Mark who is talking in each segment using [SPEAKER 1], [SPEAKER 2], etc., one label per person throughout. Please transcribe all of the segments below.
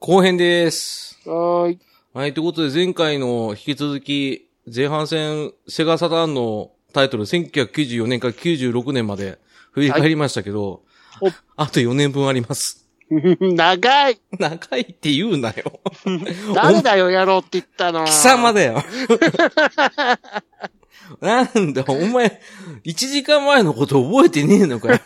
[SPEAKER 1] 後編です。
[SPEAKER 2] はーい。
[SPEAKER 1] はい、ということで前回の引き続き、前半戦、セガサターンのタイトル、1994年から96年まで振り返りましたけど、
[SPEAKER 2] はい
[SPEAKER 1] あと4年分あります。
[SPEAKER 2] 長い
[SPEAKER 1] 長いって言うなよ。
[SPEAKER 2] 誰だよ、やろうって言ったの。
[SPEAKER 1] 貴様だよ。なんだ、お前、1時間前のこと覚えてねえのかよ。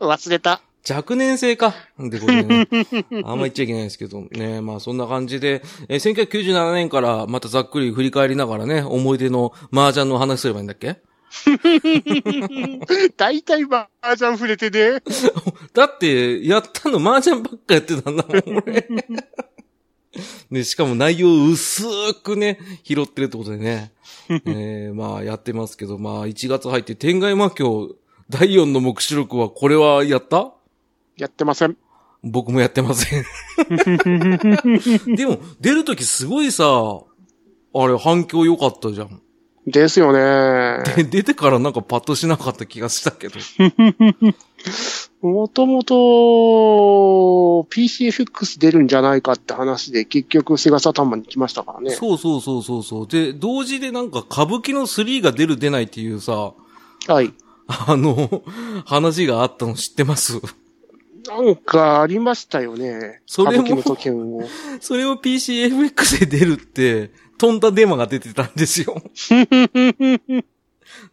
[SPEAKER 2] 忘れた。
[SPEAKER 1] 若年性か。ってことでね。あんま言っちゃいけないですけどね。まあそんな感じで、えー1997年からまたざっくり振り返りながらね、思い出の麻雀の話すればいいんだっけ？
[SPEAKER 2] 大体麻雀触れてね。
[SPEAKER 1] だって、やったの麻雀ばっかやってたんだもん、俺。ね、しかも内容薄くね、拾ってるってことでね。えー、まあやってますけど、まあ1月入って天外魔境第4の目視録はこれはやった？
[SPEAKER 2] やってません。
[SPEAKER 1] 僕もやってません。でも、出るときすごいさ、あれ反響良かったじゃん。
[SPEAKER 2] ですよね。
[SPEAKER 1] で出てからなんかパッとしなかった気がしたけど。
[SPEAKER 2] もともと PCFX 出るんじゃないかって話で結局セガサターンマンに来ましたからね。
[SPEAKER 1] そうそうそうそうそう。で、同時でなんか歌舞伎の3が出る出ないっていうさ、
[SPEAKER 2] はい。
[SPEAKER 1] あの、話があったの知ってます？
[SPEAKER 2] なんかありましたよね。
[SPEAKER 1] それも。それを PCFX で出るって、飛んだデマが出てたんですよ。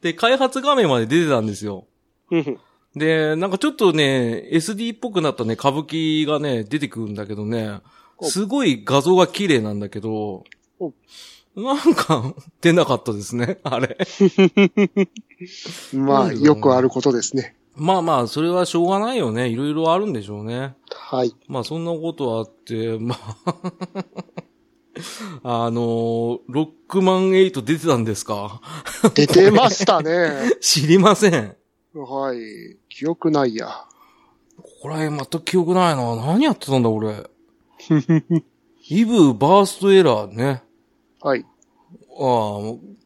[SPEAKER 1] で、開発画面まで出てたんですよ。で、なんかちょっとね、SD っぽくなったね、歌舞伎がね、出てくるんだけどね、
[SPEAKER 2] お
[SPEAKER 1] すごい画像が綺麗なんだけど
[SPEAKER 2] お、
[SPEAKER 1] なんか、出なかったですね、あれ。
[SPEAKER 2] まあ、よくあることですね。
[SPEAKER 1] まあまあ、それはしょうがないよね。いろいろあるんでしょうね。
[SPEAKER 2] はい。
[SPEAKER 1] まあそんなことあって、まあ、あのロックマン8出てたんですか？
[SPEAKER 2] 出てましたね。
[SPEAKER 1] 知りません。
[SPEAKER 2] はい。記憶ないや。
[SPEAKER 1] ここら辺全く記憶ないな。何やってたんだ、俺。イブバーストエラーね。
[SPEAKER 2] はい。
[SPEAKER 1] ああ、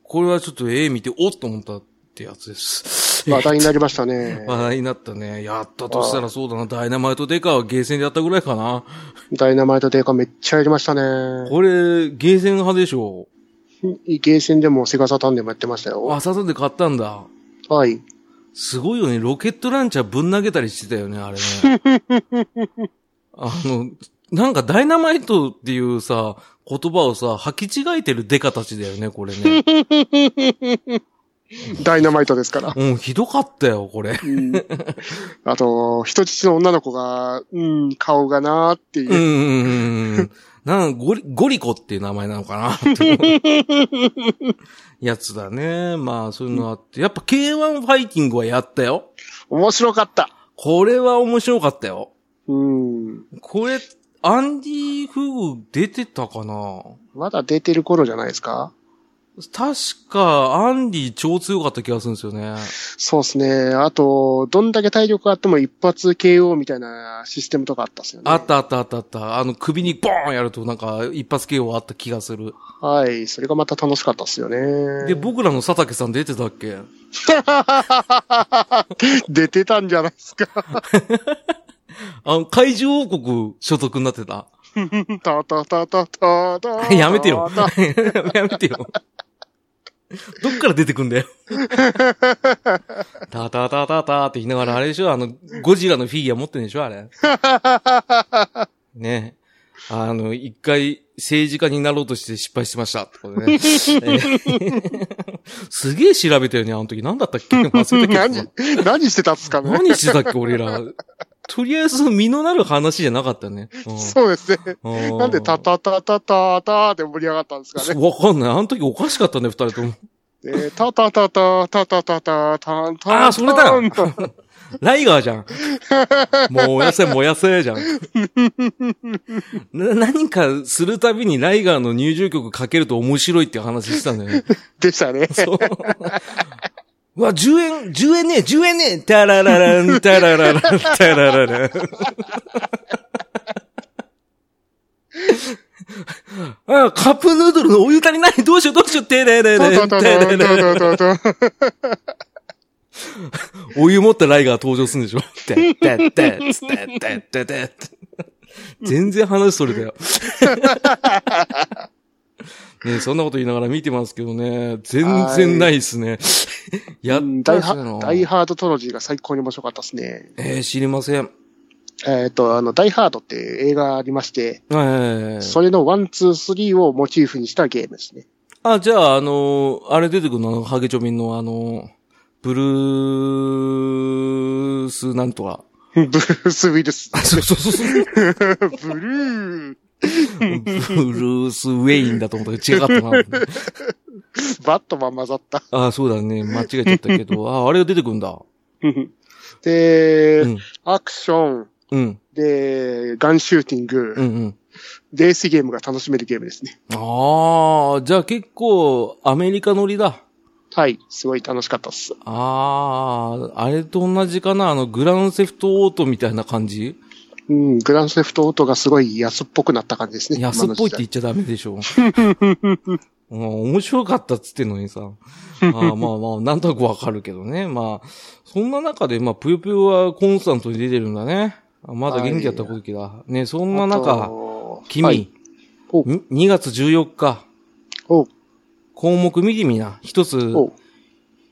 [SPEAKER 1] これはちょっと絵見て、おっと思ったってやつです。
[SPEAKER 2] 話題になりましたね。
[SPEAKER 1] 話題になったね。やったとしたらそうだな。ダイナマイトデカはゲーセンでやったぐらいかな。
[SPEAKER 2] ダイナマイトデーカめっちゃやりましたね。
[SPEAKER 1] これ、ゲーセン派でしょ？
[SPEAKER 2] ゲーセンでもセガサターンでもやってましたよ。
[SPEAKER 1] あ、サタンで買ったんだ。
[SPEAKER 2] はい。
[SPEAKER 1] すごいよね。ロケットランチャーぶん投げたりしてたよね、あれね。あの、なんかダイナマイトっていうさ、言葉をさ、履き違えてるデカたちだよね、これね。
[SPEAKER 2] ダイナマイトですから。
[SPEAKER 1] うん、ひどかったよ、これ。
[SPEAKER 2] うんあと、人質の女の子が、うん、顔がなーっていうう。
[SPEAKER 1] ん、うん。なんゴリ、ゴリコっていう名前なのかな やつだね。まあ、そういうのあって。やっぱ K1 ファイティングはやったよ。
[SPEAKER 2] 面白かった。
[SPEAKER 1] これは面白かったよ。
[SPEAKER 2] うん。
[SPEAKER 1] これ、アンディ・フグ出てたかな
[SPEAKER 2] まだ出てる頃じゃないですか？
[SPEAKER 1] 確か、アンディ超強かった気がするんですよね。
[SPEAKER 2] そうですね。あと、どんだけ体力があっても一発 KO みたいなシステムとかあったっすよね。
[SPEAKER 1] あったあったあったあった。あの、首にボーンやるとなんか、一発 KO あった気がする。
[SPEAKER 2] はい。それがまた楽しかったっすよね。
[SPEAKER 1] で、僕らの佐竹さん出てたっけ？
[SPEAKER 2] 出てたんじゃないですか。
[SPEAKER 1] あの、怪獣王国所属になってた。
[SPEAKER 2] たたたたたた。
[SPEAKER 1] やめてよ
[SPEAKER 2] た。
[SPEAKER 1] やめてよ。どっから出てくんだよ。タタタタタって言いながら、あれでしょ？あの、ゴジラのフィギュア持ってんでしょ？あれ。ね。あの、一回政治家になろうとして失敗してました。ね えーすげえ調べたよね、あの時。何だったっけ？忘れたけどさ
[SPEAKER 2] 何、何してたんですかね？
[SPEAKER 1] 何してたっけ、俺ら。とりあえず、身のなる話じゃなかったね。うん
[SPEAKER 2] そうですね。
[SPEAKER 1] うん
[SPEAKER 2] なんでタタタタタタって盛り上がったんですかね。
[SPEAKER 1] わかんない。あの時おかしかったね、二人とも。
[SPEAKER 2] えー、タタタタタタタタタンタン
[SPEAKER 1] あーそれだ ライガーじゃん。燃やせ燃やせじゃん。な何かするたびにライガーの入場曲かけると面白いって話したんだよね。
[SPEAKER 2] でしたね。
[SPEAKER 1] そう。うわ、10円、10円ね、10円ね、タラララン、タラララン、タラララン。あ、カップヌードルのお湯足りない？どうしようどうしようてれれれれれれ
[SPEAKER 2] タタタタ
[SPEAKER 1] お湯持ったライガー登場するんでしょ？てってって、つってってってって。全然話それだよ。ねそんなこと言いながら見てますけどね、全然ないっすね。やったりしたの
[SPEAKER 2] ダイハードトリロジーが最高に面白かったですね。
[SPEAKER 1] えー、知りません。
[SPEAKER 2] えっ、と、あの、ダイハードっていう映画ありまして、
[SPEAKER 1] えー、
[SPEAKER 2] それの one、two、three をモチーフにしたゲームですね。
[SPEAKER 1] あ、じゃあ、あのーあれ出てくるのハゲチョビンのあのーブルースなんとか。
[SPEAKER 2] ブルース・ウィルス。
[SPEAKER 1] あ、そうそうそうそう。
[SPEAKER 2] ブルー。
[SPEAKER 1] ブルース・ウェインだと思ったけど違かったな。
[SPEAKER 2] バットマン混ざった。
[SPEAKER 1] あ、そうだね。間違えちゃったけど。あ、あれが出てくるんだ。
[SPEAKER 2] で、
[SPEAKER 1] うん。
[SPEAKER 2] アクション、
[SPEAKER 1] うん。
[SPEAKER 2] で、ガンシューティング、
[SPEAKER 1] うんうん。
[SPEAKER 2] レースゲームが楽しめるゲームですね。
[SPEAKER 1] ああ、じゃあ結構、アメリカ乗りだ。
[SPEAKER 2] はい。すごい楽しかったっす。
[SPEAKER 1] ああ、あれと同じかな？あの、グランセフトオートみたいな感じ？
[SPEAKER 2] うん、グランセフトオートがすごい安っぽくなった感じですね。
[SPEAKER 1] 安っぽいって言っちゃダメでしょ。うん面白かったっつってんのにさ。あーまあまあ、なんとなくわかるけどね。まあ、そんな中で、まあ、ぷよぷよはコンスタントに出てるんだね。あまだ元気だった時だ。ね、そんな
[SPEAKER 2] あ
[SPEAKER 1] 中、
[SPEAKER 2] と
[SPEAKER 1] 君、
[SPEAKER 2] はいお
[SPEAKER 1] に2月14日、
[SPEAKER 2] お
[SPEAKER 1] 項目見てみな。一つ、
[SPEAKER 2] お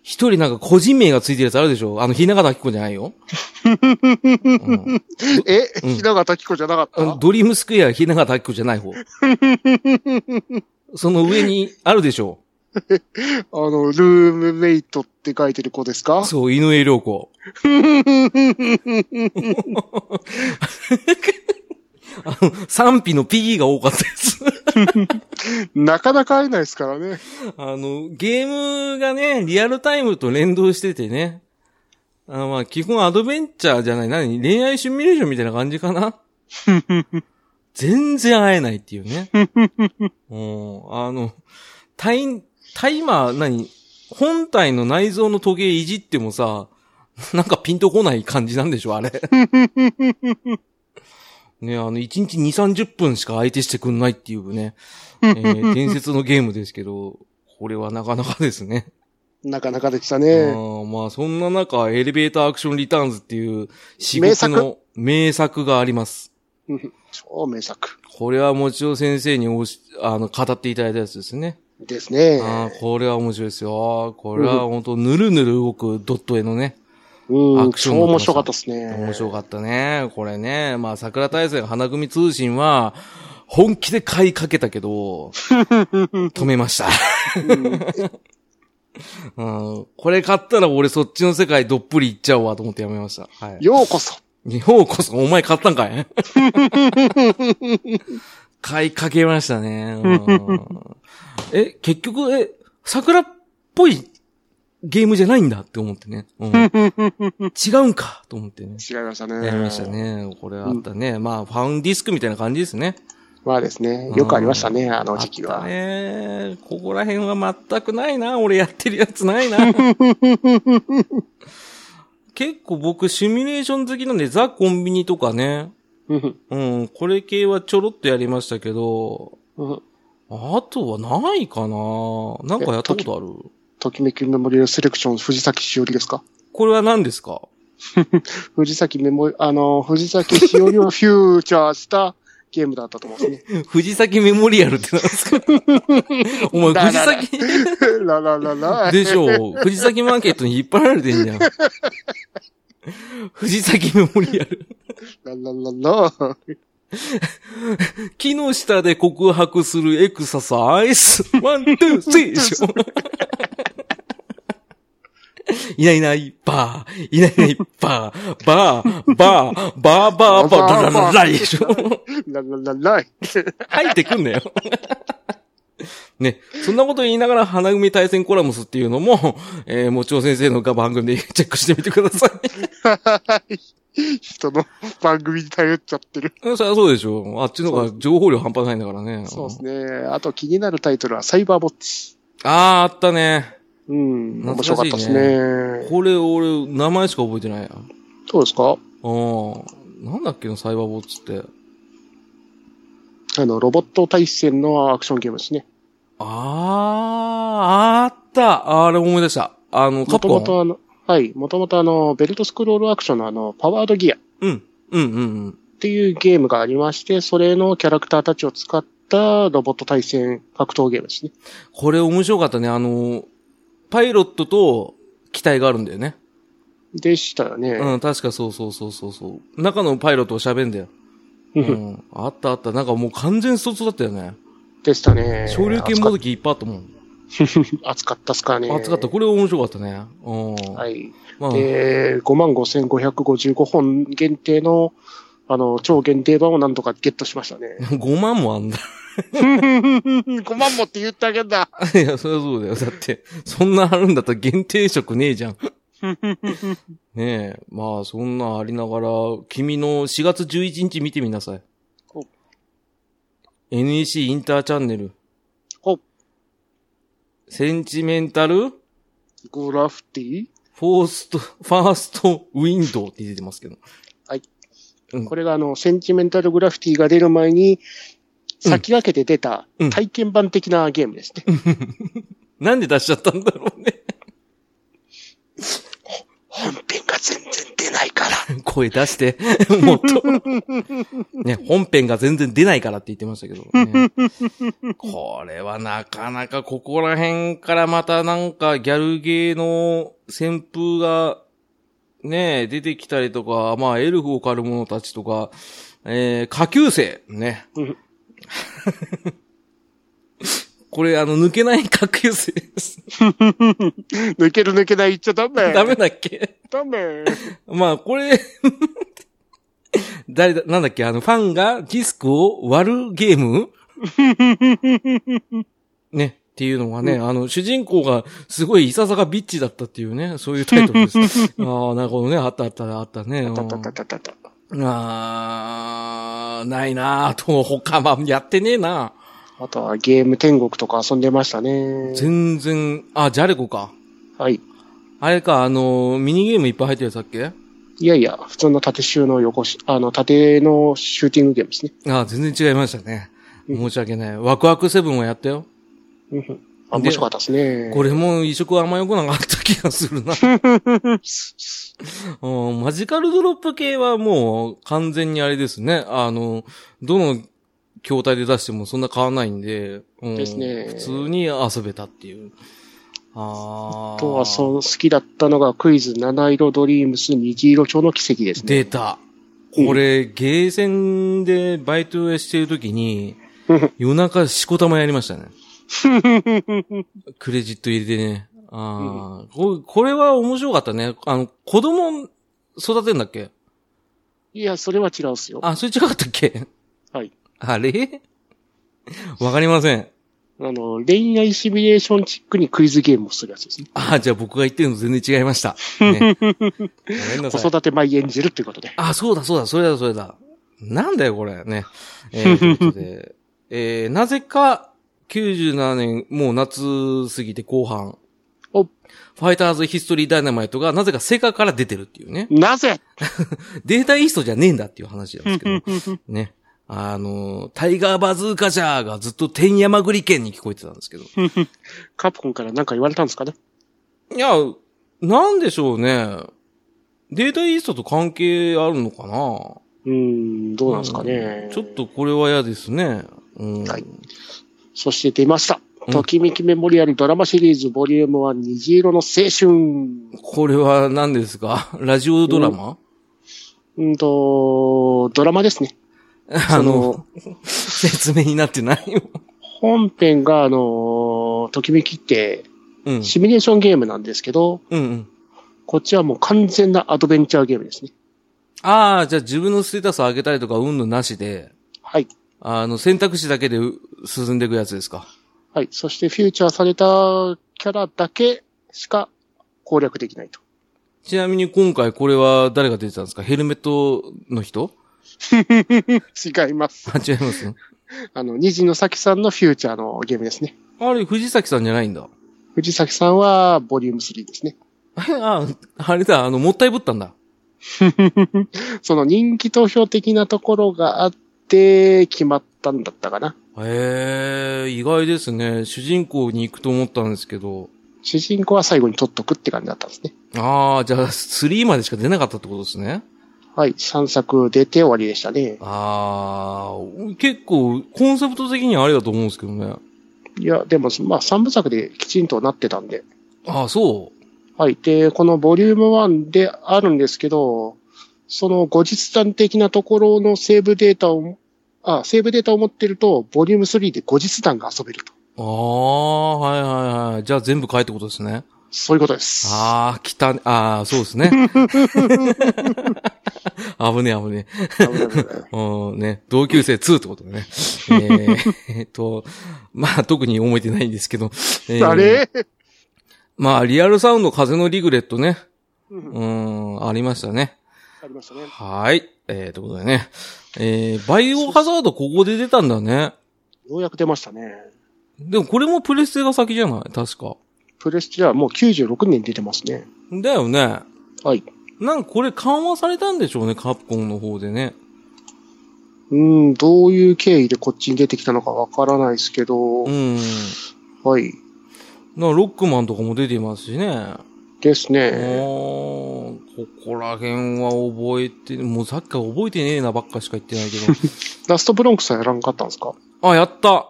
[SPEAKER 1] 一人なんか個人名がついてるやつあるでしょ？あの、ひながたきこじゃないよ。うん。
[SPEAKER 2] え、
[SPEAKER 1] うん。
[SPEAKER 2] ひながたきこじゃなかった？
[SPEAKER 1] ドリームスクエアひながたきこじゃない方。その上にあるでしょ？
[SPEAKER 2] あの、ルームメイトって書いてる子ですか？
[SPEAKER 1] そう、井上涼子。あの、賛否の P が多かったです。
[SPEAKER 2] なかなか会えないですからね。
[SPEAKER 1] あの、ゲームがね、リアルタイムと連動しててね。あのまあ、基本アドベンチャーじゃない、何？恋愛シミュレーションみたいな感じかな？全然会えないっていうね。うん、あの、タイ、タイマー、何？本体の内臓の時計いじってもさ、なんかピンとこない感じなんでしょ、あれ。ね、あの、1日2、30分しか相手してくんないっていうね、えー 伝説のゲームですけど、これはなかなかですね。
[SPEAKER 2] なかなかでした
[SPEAKER 1] あ
[SPEAKER 2] ね。
[SPEAKER 1] ーまあ、そんな中、エレベーターアクションリターンズっていう、仕事の名作？があります。
[SPEAKER 2] う ん超名作
[SPEAKER 1] これはもちろん先生におし、あの、語っていただいたやつですね。
[SPEAKER 2] ですね。
[SPEAKER 1] ああ、これは面白いですよ。これは本当ぬるぬる動くドット絵のね。
[SPEAKER 2] うん、
[SPEAKER 1] アクションの
[SPEAKER 2] 超面白かったですね。
[SPEAKER 1] 面白かったね。これね。まあ、桜大戦花組通信は、本気で買いかけたけど、止めました。うん、これ買ったら俺そっちの世界どっぷり行っちゃうわと思ってやめました。はい。
[SPEAKER 2] ようこそ。
[SPEAKER 1] ようこそ、お前買ったんかい？買いかけましたね。うんえ、結局、え、桜っぽいゲームじゃないんだって思ってね。うん、違うんかと思ってね。
[SPEAKER 2] 違いましたね。
[SPEAKER 1] やりました。ね。これあったね。まあ、ファウンディスクみたいな感じですね。
[SPEAKER 2] まあですね。よくありましたね、あの時期は。
[SPEAKER 1] ね。ここら辺は全くないな。俺やってるやつないな。結構僕シミュレーション好きなんで、ザ・コンビニとかね。
[SPEAKER 2] うん
[SPEAKER 1] うん、これ系はちょろっとやりましたけど、
[SPEAKER 2] うん
[SPEAKER 1] あとはないかななんかやったことある？
[SPEAKER 2] ときめきメモリアルセレクション藤崎しおりですか？
[SPEAKER 1] これは何ですか？
[SPEAKER 2] 藤崎メモ、あの、藤崎しおりをフューチャーしたゲームだったと思うんですね。
[SPEAKER 1] 藤崎メモリアルって何ですか？お前、藤崎、
[SPEAKER 2] ララララ。
[SPEAKER 1] でしょう。藤崎マーケットに引っ張られてんじゃん。藤崎メモリアル。
[SPEAKER 2] ララララ。
[SPEAKER 1] 木の下で告白するエクササイズ。 one、two、three でしょ。いないいない、ばー。いないいない、ばー。ばー、ばー、ばー、ばー、ばー、ララララでしょ。
[SPEAKER 2] ララララ。
[SPEAKER 1] 入ってくんなよ。ね、そんなこと言いながら花組対戦コラムスっていうのも、えー、もちろん先生のが番組でチェックしてみてください。
[SPEAKER 2] 人の番組に頼っちゃってる。
[SPEAKER 1] うんそりゃそうでしょ。あっちの方が情報量半端ないんだからね。
[SPEAKER 2] そうですね。あと気になるタイトルはサイバーボッチ。
[SPEAKER 1] あー、あったね。
[SPEAKER 2] うん。面白かったですね。
[SPEAKER 1] これ俺、名前しか覚えてないや。
[SPEAKER 2] どうですか？
[SPEAKER 1] うん。なんだっけのサイバーボッツって。
[SPEAKER 2] あの、ロボット対戦のアクションゲームですね。
[SPEAKER 1] あー、あった。あれ思い出した。あの、カ
[SPEAKER 2] もと。もとあの、はい。もともとあの、ベルトスクロールアクションのあの、パワードギアっ
[SPEAKER 1] うん。うんうんうん。
[SPEAKER 2] っていうゲームがありまして、それのキャラクターたちを使ったロボット対戦格闘ゲームですね。
[SPEAKER 1] これ面白かったね。あの、パイロットと機体があるんだよね。
[SPEAKER 2] でしたよね。
[SPEAKER 1] うん、確かそうそうそうそうそう。中のパイロットを喋んだよ。うん。あったあった。なんかもう完全ストツだったよね。
[SPEAKER 2] でしたね。
[SPEAKER 1] 昇竜拳もどきいっぱいあったもん。
[SPEAKER 2] 熱かったっすかね。
[SPEAKER 1] 熱かった。これ面白かったね。うん。
[SPEAKER 2] はい。
[SPEAKER 1] まあ、
[SPEAKER 2] で、55,555本限定の、あの、超限定版をなんとかゲットしましたね。
[SPEAKER 1] 5万もあんだ。
[SPEAKER 2] 5万もって言ってあげんだ。
[SPEAKER 1] いや、そりゃそうだよ。だって、そんなあるんだったら限定色ねえじゃん。ねえ。まあ、そんなありながら、君の4月11日見てみなさい
[SPEAKER 2] お。
[SPEAKER 1] NEC インターチャンネル。
[SPEAKER 2] お
[SPEAKER 1] センチメンタル？
[SPEAKER 2] グラフティ？
[SPEAKER 1] フォースト、ファーストウィンドウって出てますけど。うん
[SPEAKER 2] これがあの、センチメンタルグラフィティが出る前に、先駆けて出た
[SPEAKER 1] うん
[SPEAKER 2] 体験版的なゲームですね。
[SPEAKER 1] なんで出しちゃったんだろうね。
[SPEAKER 2] 本編が全然出ないから。
[SPEAKER 1] 声出して、もっと。ね、本編が全然出ないからって言ってましたけど、ね。これはなかなかここら辺からまたなんかギャルゲーの旋風がね、出てきたりとか、まあエルフを狩る者たちとか、えー、下級生、ね
[SPEAKER 2] うん。
[SPEAKER 1] これあの抜けない下級生です。
[SPEAKER 2] 抜ける抜けない言っちゃダメ。
[SPEAKER 1] ダメだっけ？
[SPEAKER 2] ダメ。
[SPEAKER 1] まあ、これ、誰だ、なんだっけ、あの、ファンがディスクを割るゲーム？ね、っていうのがね、あの、主人公がすごいいささかビッチだったっていうね、そういうタイトルです。ああ、なるほどね、あったあったあったね。
[SPEAKER 2] たたたたたた。
[SPEAKER 1] あーないなぁと、他はやってねえな
[SPEAKER 2] あとはゲーム天国とか遊んでましたね。
[SPEAKER 1] 全然、あ、ジャレコか。
[SPEAKER 2] はい。
[SPEAKER 1] あれか、あの、ミニゲームいっぱい入ってるやつだっけ？
[SPEAKER 2] いやいや、普通の縦集の横し、あの、縦のシューティングゲームですね。
[SPEAKER 1] あ全然違いましたね。申し訳ない。ワクワクセブンはやったよ。
[SPEAKER 2] うんあ、面白かったですね。
[SPEAKER 1] これも移植あんま良くなかった気がするな。うんマジカルドロップ系はもう完全にあれですね。あの、どの筐体で出してもそんな変わらないんで、うん
[SPEAKER 2] ですね
[SPEAKER 1] 普通に遊べたっていう。あ
[SPEAKER 2] あとは、そう、好きだったのがクイズ七色ドリームス虹色町の奇跡ですね。
[SPEAKER 1] 出た。これ、ゲーセンでバイトしてるときに、夜中しこたまやりましたね。クレジット入れてね。ああ、ここれは面白かったね。あの、子供育てんだっけ？
[SPEAKER 2] いや、それは違うっすよ。
[SPEAKER 1] あ、それ違かったっけ？
[SPEAKER 2] はい。
[SPEAKER 1] あれ？わかりません。
[SPEAKER 2] あの、恋愛シミュレーションチックにクイズゲームをするやつですね。
[SPEAKER 1] あ、じゃあ僕が言ってるの全然違いました。ね、
[SPEAKER 2] 子。育て舞演じるっていうことで。
[SPEAKER 1] あ、そうだそうだ、それだそれだ。なんだよこれね。えー、ということで、えー、なぜか、97年、もう夏過ぎて後半、
[SPEAKER 2] お、
[SPEAKER 1] ファイターズヒストリーダイナマイトがなぜかセガから出てるっていうね。
[SPEAKER 2] なぜ？
[SPEAKER 1] データイーストじゃねえんだっていう話なんですけど、ね。あの、タイガーバズーカジャーがずっと天山栗県に聞こえてたんですけど。
[SPEAKER 2] カプコンから何か言われたんですかね？
[SPEAKER 1] いや、なんでしょうね。データイーストと関係あるのかな？
[SPEAKER 2] うーん、どうなんですかね。
[SPEAKER 1] ちょっとこれは嫌ですね。うん。
[SPEAKER 2] はいそして出ました。
[SPEAKER 1] うん
[SPEAKER 2] ときめきメモリアルドラマシリーズボリューム1虹色の青春。
[SPEAKER 1] これは何ですか？ラジオドラマ、
[SPEAKER 2] うんと、ドラマですね。
[SPEAKER 1] あの、説明になってないよ。
[SPEAKER 2] 本編が、あの、ときめきって、
[SPEAKER 1] うん。
[SPEAKER 2] シミュレーションゲームなんですけど、
[SPEAKER 1] うんうん。
[SPEAKER 2] こっちはもう完全なアドベンチャーゲームですね。
[SPEAKER 1] ああ、じゃあ自分のステータス上げたりとか、うんぬなしで、
[SPEAKER 2] はい。
[SPEAKER 1] あの、選択肢だけでう進んでいくやつですか？
[SPEAKER 2] はい。そしてフューチャーされたキャラだけしか攻略できないと。
[SPEAKER 1] ちなみに今回これは誰が出てたんですか？ヘルメットの人？
[SPEAKER 2] 違います。
[SPEAKER 1] あ、違います？
[SPEAKER 2] あの、虹の咲さんのフューチャーのゲームですね。
[SPEAKER 1] あれ、藤崎さんじゃないんだ。
[SPEAKER 2] 藤崎さんはボリューム3ですね。
[SPEAKER 1] あ、あれだ、あの、もったいぶったんだ。
[SPEAKER 2] その人気投票的なところがあって決まったんだったかな。
[SPEAKER 1] へえ、意外ですね。主人公に行くと思ったんですけど。
[SPEAKER 2] 主人公は最後に取っとくって感じだったんですね。
[SPEAKER 1] ああ、じゃあ、3までしか出なかったってことですね。
[SPEAKER 2] はい、3作出て終わりでしたね。
[SPEAKER 1] あー、結構、コンセプト的にはありだと思うんですけどね。
[SPEAKER 2] いや、でも、まあ、3部作できちんとなってたんで。
[SPEAKER 1] あー、そう。
[SPEAKER 2] はい。で、このボリューム1であるんですけど、その後日談的なところのセーブデータを、あ、セーブデータを持ってると、ボリューム3で後日談が遊べると。
[SPEAKER 1] あー、はいはいはい。じゃあ全部買えってことですね。
[SPEAKER 2] そういうことです。
[SPEAKER 1] あー、来たね。あー、そうですね。危ねえ危ね
[SPEAKER 2] 危ない危ない
[SPEAKER 1] え。うん、ね。同級生2ってことでね。えー、えっと、まあ特に覚えてないんですけど。えー
[SPEAKER 2] あれ
[SPEAKER 1] まあ、リアルサウンド風のリグレットね。
[SPEAKER 2] うん
[SPEAKER 1] うん、ありましたね。
[SPEAKER 2] ありましたね。
[SPEAKER 1] はい。えー、ということでね。えー、バイオハザードここで出たんだね。
[SPEAKER 2] ようやく出ましたね。
[SPEAKER 1] でもこれもプレステが先じゃない？確か。
[SPEAKER 2] プレステはもう96年に出てますね。
[SPEAKER 1] だよね。
[SPEAKER 2] はい。
[SPEAKER 1] なんかこれ緩和されたんでしょうね、カプコンの方でね。
[SPEAKER 2] うん、どういう経緯でこっちに出てきたのかわからないですけど、
[SPEAKER 1] うん。
[SPEAKER 2] はい。
[SPEAKER 1] なロックマンとかも出てますしね。
[SPEAKER 2] ですね。
[SPEAKER 1] ここら辺は覚えて、もうさっきから覚えてねえなばっかしか言ってないけ
[SPEAKER 2] ラストブロンクスはやらんかったんですか？
[SPEAKER 1] ど。あ、やった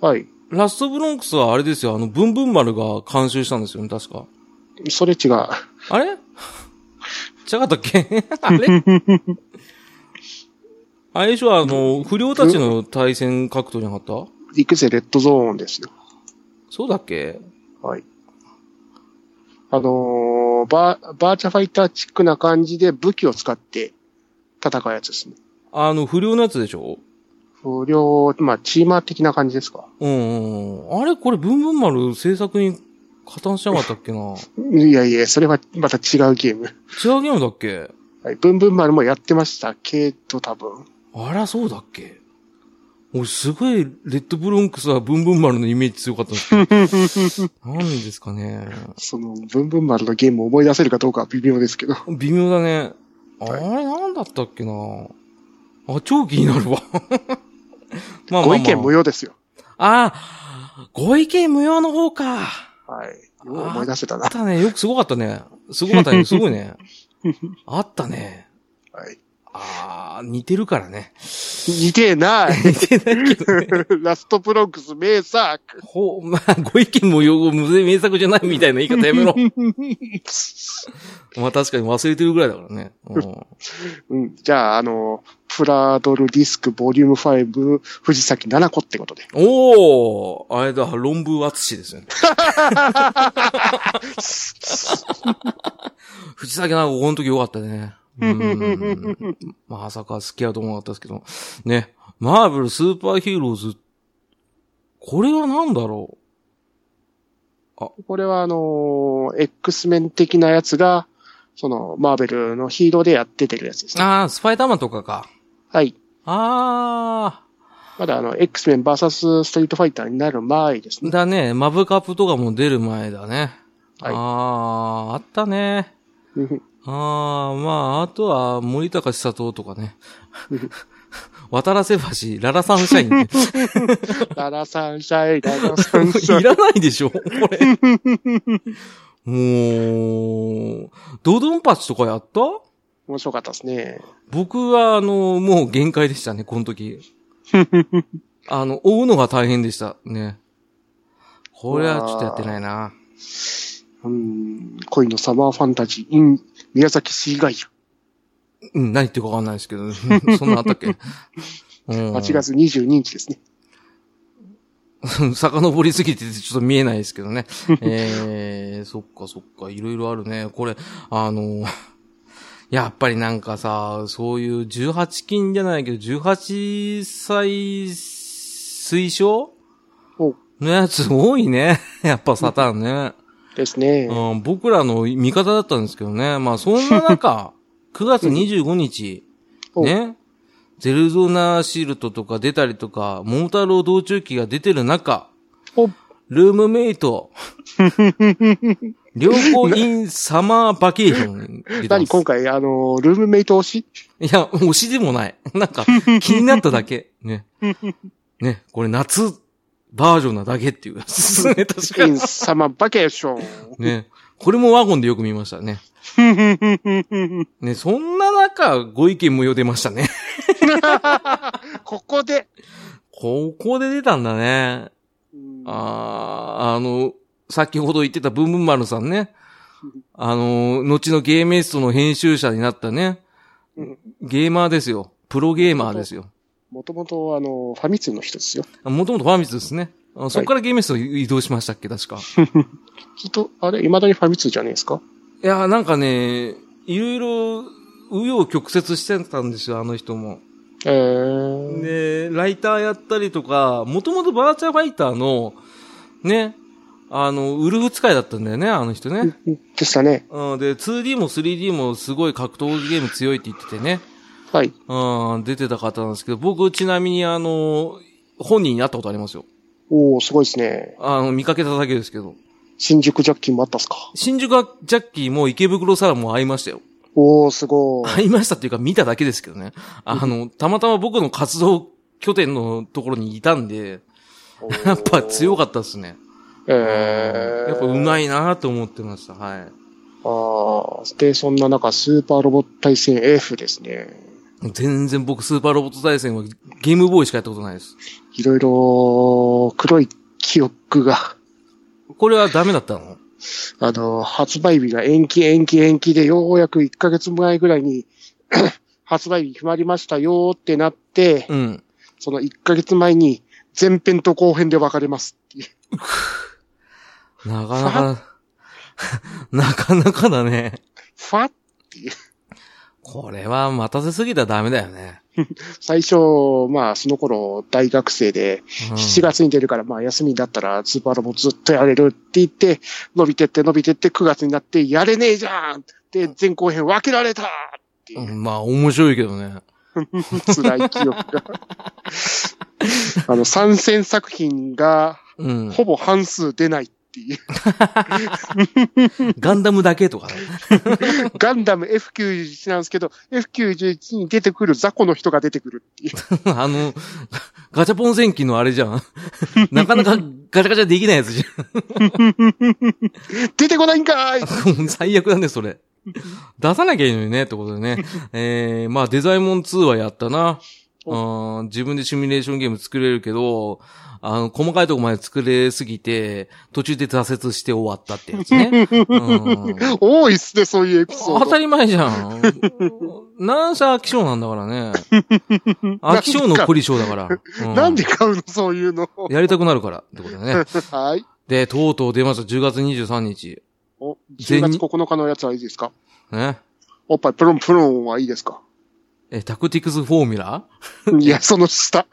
[SPEAKER 2] はい。
[SPEAKER 1] ラストブロンクスはあれですよ、あの、ブンブン丸が監修したんですよね、確か。
[SPEAKER 2] それ違う。
[SPEAKER 1] あれ？違かったっけ？あれ？あれでしょ、あの、不良たちの対戦格闘じゃなかった？
[SPEAKER 2] 行くぜ、レッドゾーンですよ。
[SPEAKER 1] そうだっけ？
[SPEAKER 2] はい。あのーバー、バーチャファイターチックな感じで武器を使って戦うやつですね。
[SPEAKER 1] あの、不良のやつでしょ？
[SPEAKER 2] 不良、まあ、チーマー的な感じですか。
[SPEAKER 1] うんうんうん。あれこれ、ブンブン丸制作に加担しなかったっけな？い
[SPEAKER 2] やいや、それはまた違うゲーム。
[SPEAKER 1] 違うゲームだっけ？
[SPEAKER 2] はい。ブンブン丸もやってましたけど、多分。
[SPEAKER 1] あら、そうだっけ？俺、すごい、レッドブロンクスはブンブン丸のイメージ強かったんですけど。なんですかね。
[SPEAKER 2] その、ブンブン丸のゲームを思い出せるかどうかは微妙ですけど。
[SPEAKER 1] 微妙だね。あ
[SPEAKER 2] はい
[SPEAKER 1] れ、なんだったっけなあ、超気になるわ。まあまあ、まあ、
[SPEAKER 2] ご意見無用ですよ。
[SPEAKER 1] ああ、ご意見無用の方か。
[SPEAKER 2] はい。よう思い出せたな
[SPEAKER 1] あっ。たね。よくすごかったね。すごかったね。すごいね。あったね。
[SPEAKER 2] はい。
[SPEAKER 1] ああ、似てるからね。
[SPEAKER 2] 似てえな
[SPEAKER 1] 似てないけどね。
[SPEAKER 2] ラストブロンクス名作。
[SPEAKER 1] ほ、まあ、ご意見無用、無名作じゃないみたいな言い方やめろ。まあ確かに忘れてるぐらいだからね。うん
[SPEAKER 2] うん。じゃあ、あの、プラドルディスクボリューム5、藤崎7個ってことで。
[SPEAKER 1] おーあれだ、論文厚しですよね。藤崎なんかこの時良かったね。まさか好きやと思わなかったですけど。ね。マーベルスーパーヒーローズ。これは何だろうあ
[SPEAKER 2] これはあの、X メン的なやつが、その、マーベルのヒーローでやっててるやつですね。
[SPEAKER 1] ああ、スパイダーマンとかか。
[SPEAKER 2] はい。
[SPEAKER 1] ああ
[SPEAKER 2] まだあの、X メン VS ストリートファイターになる前です、ね。
[SPEAKER 1] だね。マブカプとかも出る前だね。
[SPEAKER 2] はい
[SPEAKER 1] ああ、あったね。
[SPEAKER 2] うん
[SPEAKER 1] ああ、まあ、あとは、森高千里とかね。渡良瀬橋、ララサンシャインね。
[SPEAKER 2] ララサンシャイ、ララサンシャイ。
[SPEAKER 1] いらないでしょこれ。もう、ドドンパチとかやった？
[SPEAKER 2] 面白かったですね。
[SPEAKER 1] 僕は、あの、もう限界でしたね、この時。あの、追うのが大変でした。ね。これはちょっとやってないな。
[SPEAKER 2] うん、恋のサマーファンタジー、in 宮崎シーガイ
[SPEAKER 1] うん、何言ってるかわかんないですけど、そんなあったっけ？うん
[SPEAKER 2] ア。8月22日ですね。
[SPEAKER 1] 遡りすぎててちょっと見えないですけどね。えー、そっかそっか、いろいろあるね。これ、あの、やっぱりなんかさ、そういう18金じゃないけど、18歳推奨
[SPEAKER 2] お
[SPEAKER 1] のやつ多いね。やっぱサタンね。
[SPEAKER 2] ですね。
[SPEAKER 1] うん、僕らの味方だったんですけどね。まあそんな中、9月25日、
[SPEAKER 2] お
[SPEAKER 1] ね。ゼルゾナシールトとか出たりとか、桃太郎道中記が出てる中、
[SPEAKER 2] お
[SPEAKER 1] ルームメイト、両方インサマーバケーション
[SPEAKER 2] 何今回、あの、ルームメイト推し？
[SPEAKER 1] いや、推しでもない。なんか、気になっただけ。ね。ね、これ夏バージョンなだけっていうやつですね、確か
[SPEAKER 2] in サマーバケーション。
[SPEAKER 1] ね。これもワゴンでよく見ましたね。ね、そんな中、かご意見無用出ましたね。
[SPEAKER 2] ここで。
[SPEAKER 1] ここで出たんだね。
[SPEAKER 2] うん
[SPEAKER 1] あー、あの、先ほど言ってたブンブン丸さんね。あの、後のゲーメストの編集者になったね。
[SPEAKER 2] うん
[SPEAKER 1] ゲーマーですよ。プロゲーマーですよ。
[SPEAKER 2] もともと、あの、ファミ通の人ですよ。
[SPEAKER 1] もともとファミツですね。あそこからゲーメスト移動しましたっけ、確か。
[SPEAKER 2] きっと、あれ、未だにファミ通じゃねえですか？
[SPEAKER 1] いや、なんかね、いろいろ、紆余曲折してたんですよ、あの人も。
[SPEAKER 2] えー。
[SPEAKER 1] で、ライターやったりとか、もともとバーチャルファイターの、ね、あの、ウルフ使いだったんだよね、あの人ね。
[SPEAKER 2] でしたね。
[SPEAKER 1] うん、で、2D も 3D もすごい格闘ゲーム強いって言っててね。
[SPEAKER 2] はい。
[SPEAKER 1] うん、出てた方なんですけど、僕ちなみにあの、本人に会ったことありますよ。
[SPEAKER 2] おー、すごいですね。
[SPEAKER 1] あの、見かけただけですけど。
[SPEAKER 2] 新宿ジャッキーもあったっすか？
[SPEAKER 1] 新宿ジャッキーも池袋サラも会いましたよ。
[SPEAKER 2] おー、すごい。
[SPEAKER 1] 会いましたっていうか見ただけですけどね。あの、たまたま僕の活動拠点のところにいたんで、やっぱ強かったですね。
[SPEAKER 2] えー。
[SPEAKER 1] やっぱ上手いなと思ってました。はい。
[SPEAKER 2] あーで、そんな中、スーパーロボット対戦 F ですね。
[SPEAKER 1] 全然僕スーパーロボット対戦はゲームボーイしかやったことないです。
[SPEAKER 2] いろいろ、黒い記憶が、
[SPEAKER 1] これはダメだったの？
[SPEAKER 2] あの、発売日が延期延期延期で、ようやく1ヶ月前ぐらいに、発売日決まりましたよってなって、
[SPEAKER 1] うん。
[SPEAKER 2] その1ヶ月前に、前編と後編で分かれますっていう。
[SPEAKER 1] なかなか、なかなかだね。
[SPEAKER 2] ファっていう。
[SPEAKER 1] これは待たせすぎたらダメだよね。
[SPEAKER 2] 最初、まあ、その頃、大学生で、
[SPEAKER 1] うん
[SPEAKER 2] 7月に出るから、まあ、休みだったら、スーパーロボずっとやれるって言って、伸びてって伸びてって、9月になって、やれねえじゃんで、前後編分けられたっていうう、
[SPEAKER 1] んまあ面白いけどね。
[SPEAKER 2] 辛い記憶が。あの、参戦作品が、
[SPEAKER 1] うん。
[SPEAKER 2] ほぼ半数出ないっていう。
[SPEAKER 1] ガンダムだけとかね。
[SPEAKER 2] ガンダム F91 なんですけど、F91 に出てくる雑魚の人が出てくるっていう。
[SPEAKER 1] あの、ガチャポン戦記のあれじゃん。なかなかガチャガチャできないやつじ
[SPEAKER 2] 出てこないんかーい
[SPEAKER 1] ゃん。最悪だね、それ。出さなきゃいいのにね、ってことでね。えー、まあデザイモン2はやったな。うん、自分でシミュレーションゲーム作れるけど、あの、細かいとこまで作れすぎて、途中で挫折して終わったってやつね。うん
[SPEAKER 2] 多いっすね、そういうエピソード。
[SPEAKER 1] 当たり前じゃん。なんせ飽き性なんだからね。飽き性の凝り性だから。う
[SPEAKER 2] なんで買うの、そういうの。
[SPEAKER 1] やりたくなるからってことだね。
[SPEAKER 2] はい。
[SPEAKER 1] で、とうとう出ました。10月23日。
[SPEAKER 2] お、
[SPEAKER 1] 全
[SPEAKER 2] 10月9日のやつはいいですか？
[SPEAKER 1] ね。
[SPEAKER 2] おっぱいプロンプロンはいいですか？
[SPEAKER 1] え、タクティクスフォーミュラ
[SPEAKER 2] いや、その下。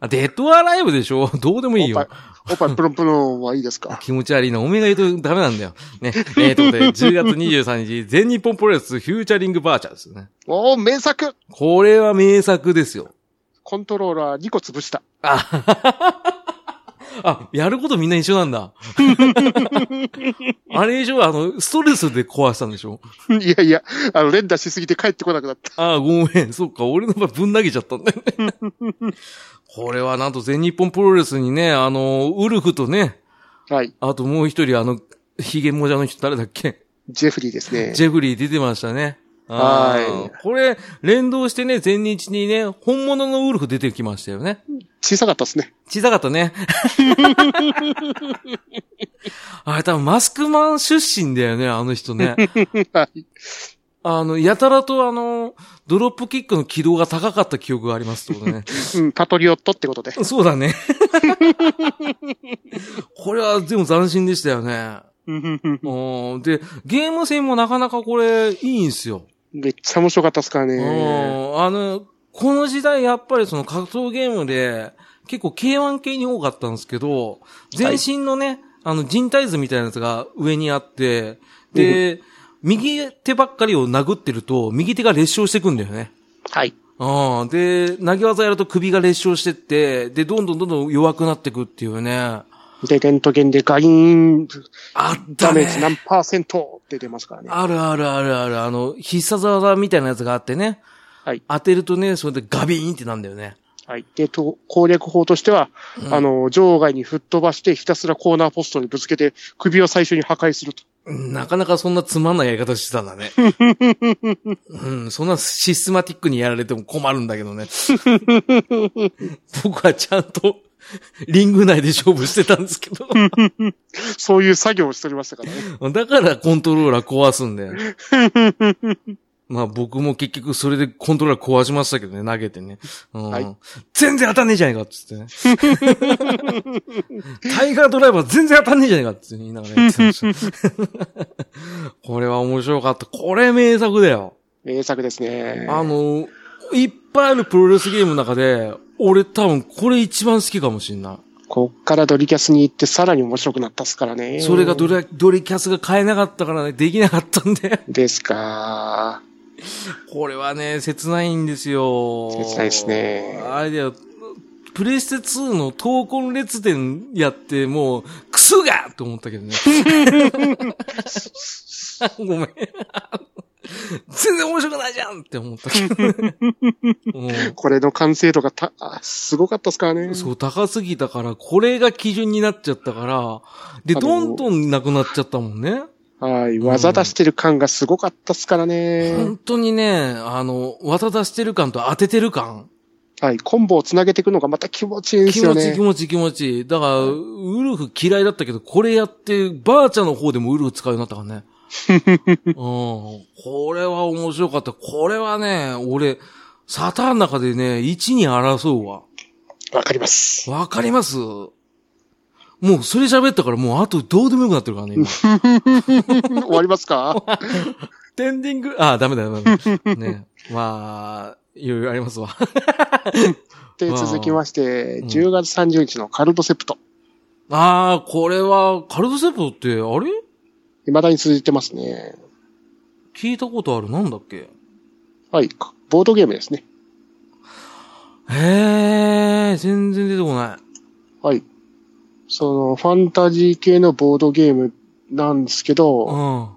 [SPEAKER 1] あ、デッドアライブでしょ？どうでもいい
[SPEAKER 2] おっぱい
[SPEAKER 1] よ。、
[SPEAKER 2] おっぱいプロンプロンはいいですか？
[SPEAKER 1] 気持ち悪いな。おめが言うとダメなんだよ。ね。えー、ということで、10月23日、全日本プロレスフューチャリングバーチャーですね。
[SPEAKER 2] おー、名作
[SPEAKER 1] これは名作ですよ。
[SPEAKER 2] コントローラー2個潰した。
[SPEAKER 1] あ、あ、やることみんな一緒なんだ。あれ以上、あの、ストレスで壊したんでしょ？
[SPEAKER 2] いやいや、あの、連打しすぎて帰ってこなくなった。
[SPEAKER 1] ああ、ごめん。そっか、俺の場合ぶん投げちゃったんだよね。これはなんと全日本プロレスにね、あの、ウルフとね、
[SPEAKER 2] はい。
[SPEAKER 1] あともう一人、あの、ヒゲモジャの人誰だっけ？
[SPEAKER 2] ジェフリーですね。
[SPEAKER 1] ジェフリー出てましたね。あー
[SPEAKER 2] はい
[SPEAKER 1] これ、連動してね、全日にね、本物のウルフ出てきましたよね。
[SPEAKER 2] 小さかったですね。
[SPEAKER 1] 小さかったね。あれ多分マスクマン出身だよね、あの人ね。
[SPEAKER 2] はい。
[SPEAKER 1] あの、やたらとあの、ドロップキックの軌道が高かった記憶がありますってことね。
[SPEAKER 2] うん、パトリオットってことで。
[SPEAKER 1] そうだね。これはでも斬新でしたよね。うんで、ゲーム性もなかなかこれ、いいんすよ。
[SPEAKER 2] めっちゃ面白かったですから
[SPEAKER 1] う
[SPEAKER 2] ね。
[SPEAKER 1] んあの、この時代やっぱりその格闘ゲームで、結構 K1 系に多かったんですけど、全身のね、あの人体図みたいなやつが上にあって、で、右手ばっかりを殴ってると、右手が裂傷していくんだよね。
[SPEAKER 2] はい。
[SPEAKER 1] うん。で、投げ技やると首が裂傷してって、で、どんどんどんどん弱くなっていくっていうね。
[SPEAKER 2] で、レントゲンでガイーン、
[SPEAKER 1] あったね
[SPEAKER 2] ダメー。ジ何パーセントって出ますからね。
[SPEAKER 1] あるあるあるある。あの、必殺技みたいなやつがあってね。
[SPEAKER 2] はい。
[SPEAKER 1] 当てるとね、それでガビーンってなんだよね。
[SPEAKER 2] はい。で、と攻略法としては、
[SPEAKER 1] うん
[SPEAKER 2] あの、場外に吹っ飛ばして、ひたすらコーナーポストにぶつけて、首を最初に破壊すると。
[SPEAKER 1] なかなかそんなつまんないやり方してたんだね。うん、そんなシステマティックにやられても困るんだけどね。僕はちゃんと リング内で勝負してたんですけど。
[SPEAKER 2] そういう作業をしておりましたからね。
[SPEAKER 1] だからコントローラー壊すんだよ。まあ僕も結局それでコントローラー壊しましたけどね、投げてね。うん
[SPEAKER 2] はい
[SPEAKER 1] 全然当たんねえじゃねえかっつってね。タイガードライバー全然当たんねえじゃねえかっつって言いながらやってました。これは面白かった。これ名作だよ。
[SPEAKER 2] 名作ですね。
[SPEAKER 1] あの、いっぱいあるプロレスゲームの中で、俺多分これ一番好きかもしんない。
[SPEAKER 2] こっからドリキャスに行ってさらに面白くなったっすからね。
[SPEAKER 1] それがドリドリキャスが買えなかったからね、できなかったんだよ。
[SPEAKER 2] ですか。
[SPEAKER 1] これはね、切ないんですよ。
[SPEAKER 2] 切ないですね
[SPEAKER 1] あれだよ。プレステ2の闘魂列伝やって、もう、クソがと思ったけどね。ごめん。全然面白くないじゃんって思ったけどね。うん
[SPEAKER 2] これの完成度がた、あすごかったっすからね。
[SPEAKER 1] そう、高すぎたから、これが基準になっちゃったから、で、どんどんなくなっちゃったもんね。
[SPEAKER 2] はい。技出してる感がすごかったっすからね。
[SPEAKER 1] 本当にね、あの、技出してる感と当ててる感。
[SPEAKER 2] はい。コンボをつなげていくのがまた気持ちいいんですよ
[SPEAKER 1] 気持ちいい気
[SPEAKER 2] ね。
[SPEAKER 1] 持ちいい気持ちいい。だから、ウルフ嫌いだったけど、これやって、バーチャの方でもウルフ使うようになったからね。うん。これは面白かった。これはね、俺、サターンの中でね、1に争うわ。
[SPEAKER 2] わかります。
[SPEAKER 1] わかります？もう、それ喋ったからもう、あとどうでもよくなってるからね、今。
[SPEAKER 2] 終わりますか？
[SPEAKER 1] テンディング、あ、ダメだ、ダメだ。ね。まあ、いろいろありますわ。
[SPEAKER 2] で、続きまして、
[SPEAKER 1] うん
[SPEAKER 2] 10月30日のカルドセプト。
[SPEAKER 1] ああ、これは、カルドセプトって、あれ？
[SPEAKER 2] 未だに続いてますね。
[SPEAKER 1] 聞いたことあるなんだっけ？
[SPEAKER 2] はい。ボードゲームですね。
[SPEAKER 1] へえ、全然出てこない。
[SPEAKER 2] はい。その、ファンタジー系のボードゲームなんですけ
[SPEAKER 1] う
[SPEAKER 2] ど、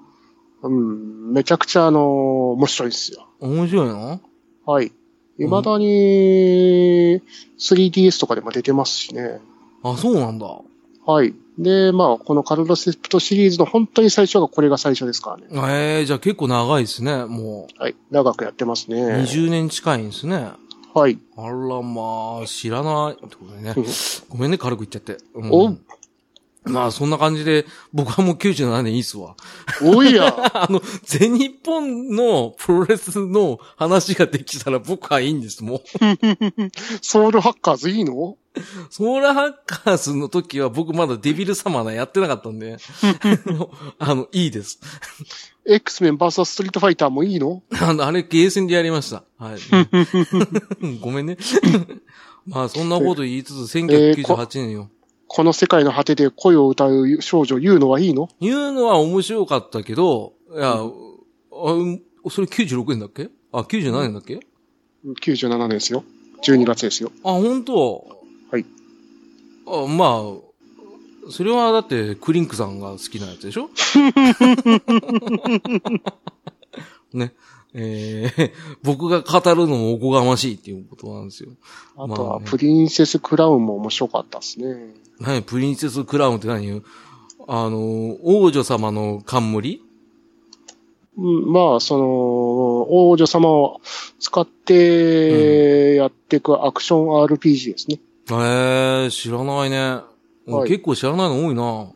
[SPEAKER 1] ん。
[SPEAKER 2] うん、めちゃくちゃあの、面白いですよ。
[SPEAKER 1] 面白いの？
[SPEAKER 2] はい。未だに 3DS とかでも出てますしね。
[SPEAKER 1] あ、そうなんだ。
[SPEAKER 2] はい。で、まあ、このカルロセプトシリーズの本当に最初がこれが最初ですからね。
[SPEAKER 1] ええじゃあ結構長いですね。も
[SPEAKER 2] はい。長くやってます
[SPEAKER 1] う、
[SPEAKER 2] ね。
[SPEAKER 1] 20年近いんですね。
[SPEAKER 2] はい。
[SPEAKER 1] あらまあ、知らない。ね
[SPEAKER 2] うん。
[SPEAKER 1] ごめんね、軽く言っちゃって。うん
[SPEAKER 2] お
[SPEAKER 1] まあ、そんな感じで、僕はもう97年いいっすわ。
[SPEAKER 2] おいや
[SPEAKER 1] あの、全日本のプロレスの話ができたら僕はいいんです、もう。
[SPEAKER 2] ソウルハッカーズいいの？
[SPEAKER 1] ソーラーハッカーズの時は僕まだデビルサマーナやってなかったんで、あの、いいです。
[SPEAKER 2] ?X メン VS ストリートファイターもいいの？
[SPEAKER 1] あの、あれ、ゲーセンでやりました。はい。ごめんね。まあ、そんなこと言いつつ、1998年よ。
[SPEAKER 2] この世界の果てで恋を歌う少女言うのはいいの？
[SPEAKER 1] 言うのは面白かったけど、いや、あうんそれ96年だっけ？あ、97年だっけ
[SPEAKER 2] ?97 年ですよ。12月ですよ。
[SPEAKER 1] あ、本当？
[SPEAKER 2] はい。
[SPEAKER 1] あまあ、それはだって、クリンクさんが好きなやつでしょ？ね。えー、僕が語るのもおこがましいっていうことなんですよ。
[SPEAKER 2] あとはプリンセスクラウンも面白かったですね。
[SPEAKER 1] 何プリンセスクラウンって何？よあの、王女様の冠？
[SPEAKER 2] うん、まあ、その、王女様を使ってやっていくアクション RPG ですね。
[SPEAKER 1] えー、知らないね。
[SPEAKER 2] はい
[SPEAKER 1] 結構知らないの多いな。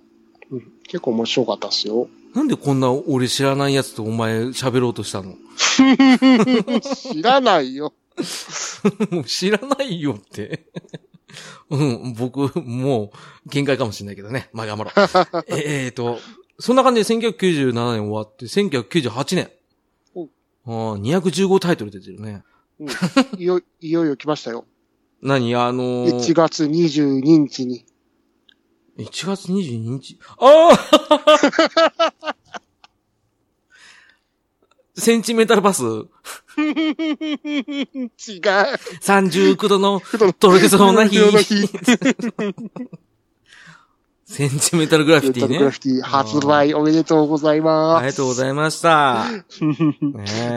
[SPEAKER 2] うん、結構面白かったですよ。
[SPEAKER 1] なんでこんな俺知らないやつとお前喋ろうとしたの？
[SPEAKER 2] 知らないよ。
[SPEAKER 1] 知らないよって。うん、僕、もう、限界かもしれないけどね。まあ、頑張ろう。えーと、そんな感じで1997年終わって、1998年。
[SPEAKER 2] お
[SPEAKER 1] ああ、215タイトル出てるね。
[SPEAKER 2] うん、いよいよいよ来ましたよ。
[SPEAKER 1] 何？あのー、
[SPEAKER 2] 1月22日に。
[SPEAKER 1] 1月22日？ああ センチメンタルパス？
[SPEAKER 2] 違う。
[SPEAKER 1] 39度のとろけそうな日。センチメンタルグラフィティね
[SPEAKER 2] グラ。フィティ発売おめでとうござい
[SPEAKER 1] あ
[SPEAKER 2] ます。
[SPEAKER 1] りがとうございました。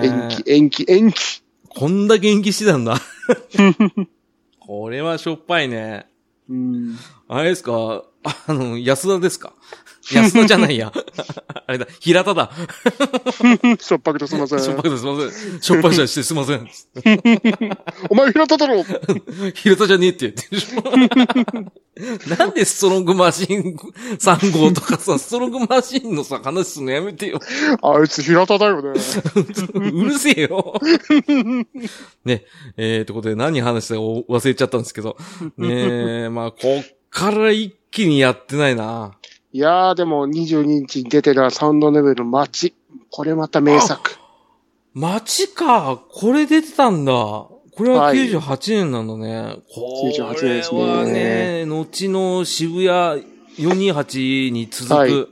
[SPEAKER 2] 延期、延期、延期。
[SPEAKER 1] こんだけ延期してたんだ。これはしょっぱいね。
[SPEAKER 2] うん。
[SPEAKER 1] あれですか？あの、安田ですか？安田じゃないや。あれだ、平田だ。
[SPEAKER 2] しょっぱくてすみません。
[SPEAKER 1] しょっぱくてすいません。しょっぱいしたりしてすいません。
[SPEAKER 2] お前平田だろ
[SPEAKER 1] 平田じゃねえって言って。なんでストロングマシン3号とかさ、ストロングマシンのさ、話すのやめてよ。
[SPEAKER 2] あいつ平田だよね。
[SPEAKER 1] うるせえよ。ね、えー、ということで何話したか忘れちゃったんですけど。ねえ、まあ、こっから一気にやってないな。
[SPEAKER 2] いやー、でも22日に出てるサウンドレベルの街。これまた名作。
[SPEAKER 1] マジか。これ出てたんだ。これは
[SPEAKER 2] はい
[SPEAKER 1] 98年なんだね。こ
[SPEAKER 2] 98年ですね
[SPEAKER 1] れはね、後の渋谷428に続く、
[SPEAKER 2] はい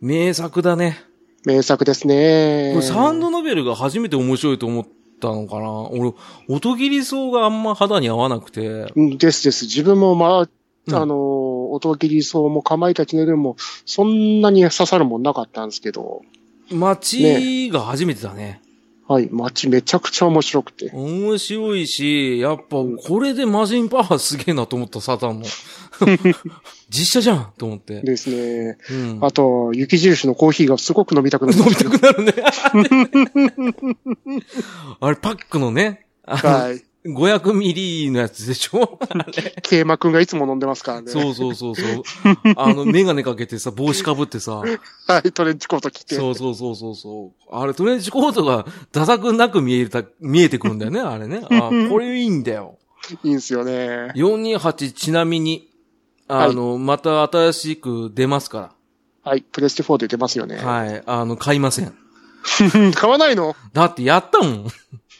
[SPEAKER 1] 名作だね。
[SPEAKER 2] 名作ですね。
[SPEAKER 1] これサウンドノベルが初めて面白いと思ったのかな俺、音切り層があんま肌に合わなくて。
[SPEAKER 2] うんですです。自分もまあ、
[SPEAKER 1] うん
[SPEAKER 2] あの、音切り層もかまいたちのでも、そんなに刺さるもんなかったんですけど、
[SPEAKER 1] 街が初めてだね。
[SPEAKER 2] はい、街めちゃくちゃ面白くて。
[SPEAKER 1] 面白いし、やっぱこれでマジンパワーすげえなと思った、サタンも。実写じゃんと思って。
[SPEAKER 2] ですね。
[SPEAKER 1] うん。
[SPEAKER 2] あと、雪印のコーヒーがすごく飲みたくなり
[SPEAKER 1] 飲み
[SPEAKER 2] ました
[SPEAKER 1] たくなるね。あれ、パックのね、
[SPEAKER 2] はい。
[SPEAKER 1] 500ミリのやつでしょ？
[SPEAKER 2] ケイマくんがいつも飲んでますからね。
[SPEAKER 1] そうそうそうそう。あの、メガネかけてさ、帽子かぶってさ、
[SPEAKER 2] はい、トレンチコート着て。
[SPEAKER 1] そうそうそうそうそう。あれ、トレンチコートがダサくなく見えた、見えてくるんだよね、あれね。あ、これいいんだよ。
[SPEAKER 2] いいんすよね。
[SPEAKER 1] 428ちなみに、あの、また新しく出ますか
[SPEAKER 2] はい、プレステ4で出ますよね。
[SPEAKER 1] ら。はい。あの、買いません。
[SPEAKER 2] 買わないの？
[SPEAKER 1] だってやったもん。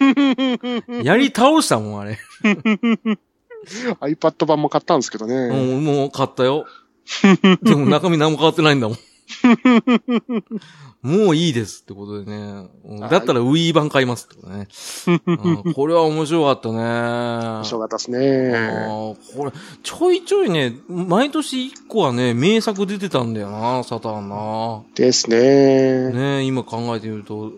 [SPEAKER 1] やり倒したもん、あれ。
[SPEAKER 2] ?iPad 版も買ったんですけどね。
[SPEAKER 1] うん、もう買ったよ。でも中身何も変わってないんだもん。もういいですってことでね。うんだったら Wii 版買いますってことね。うんこれは面白かったね。
[SPEAKER 2] 面白かったです
[SPEAKER 1] あ
[SPEAKER 2] ね。
[SPEAKER 1] ーこれ、ちょいちょいね、毎年一個はね、名作出てたんだよな、サターンな。
[SPEAKER 2] ですね。
[SPEAKER 1] ね今考えてみると、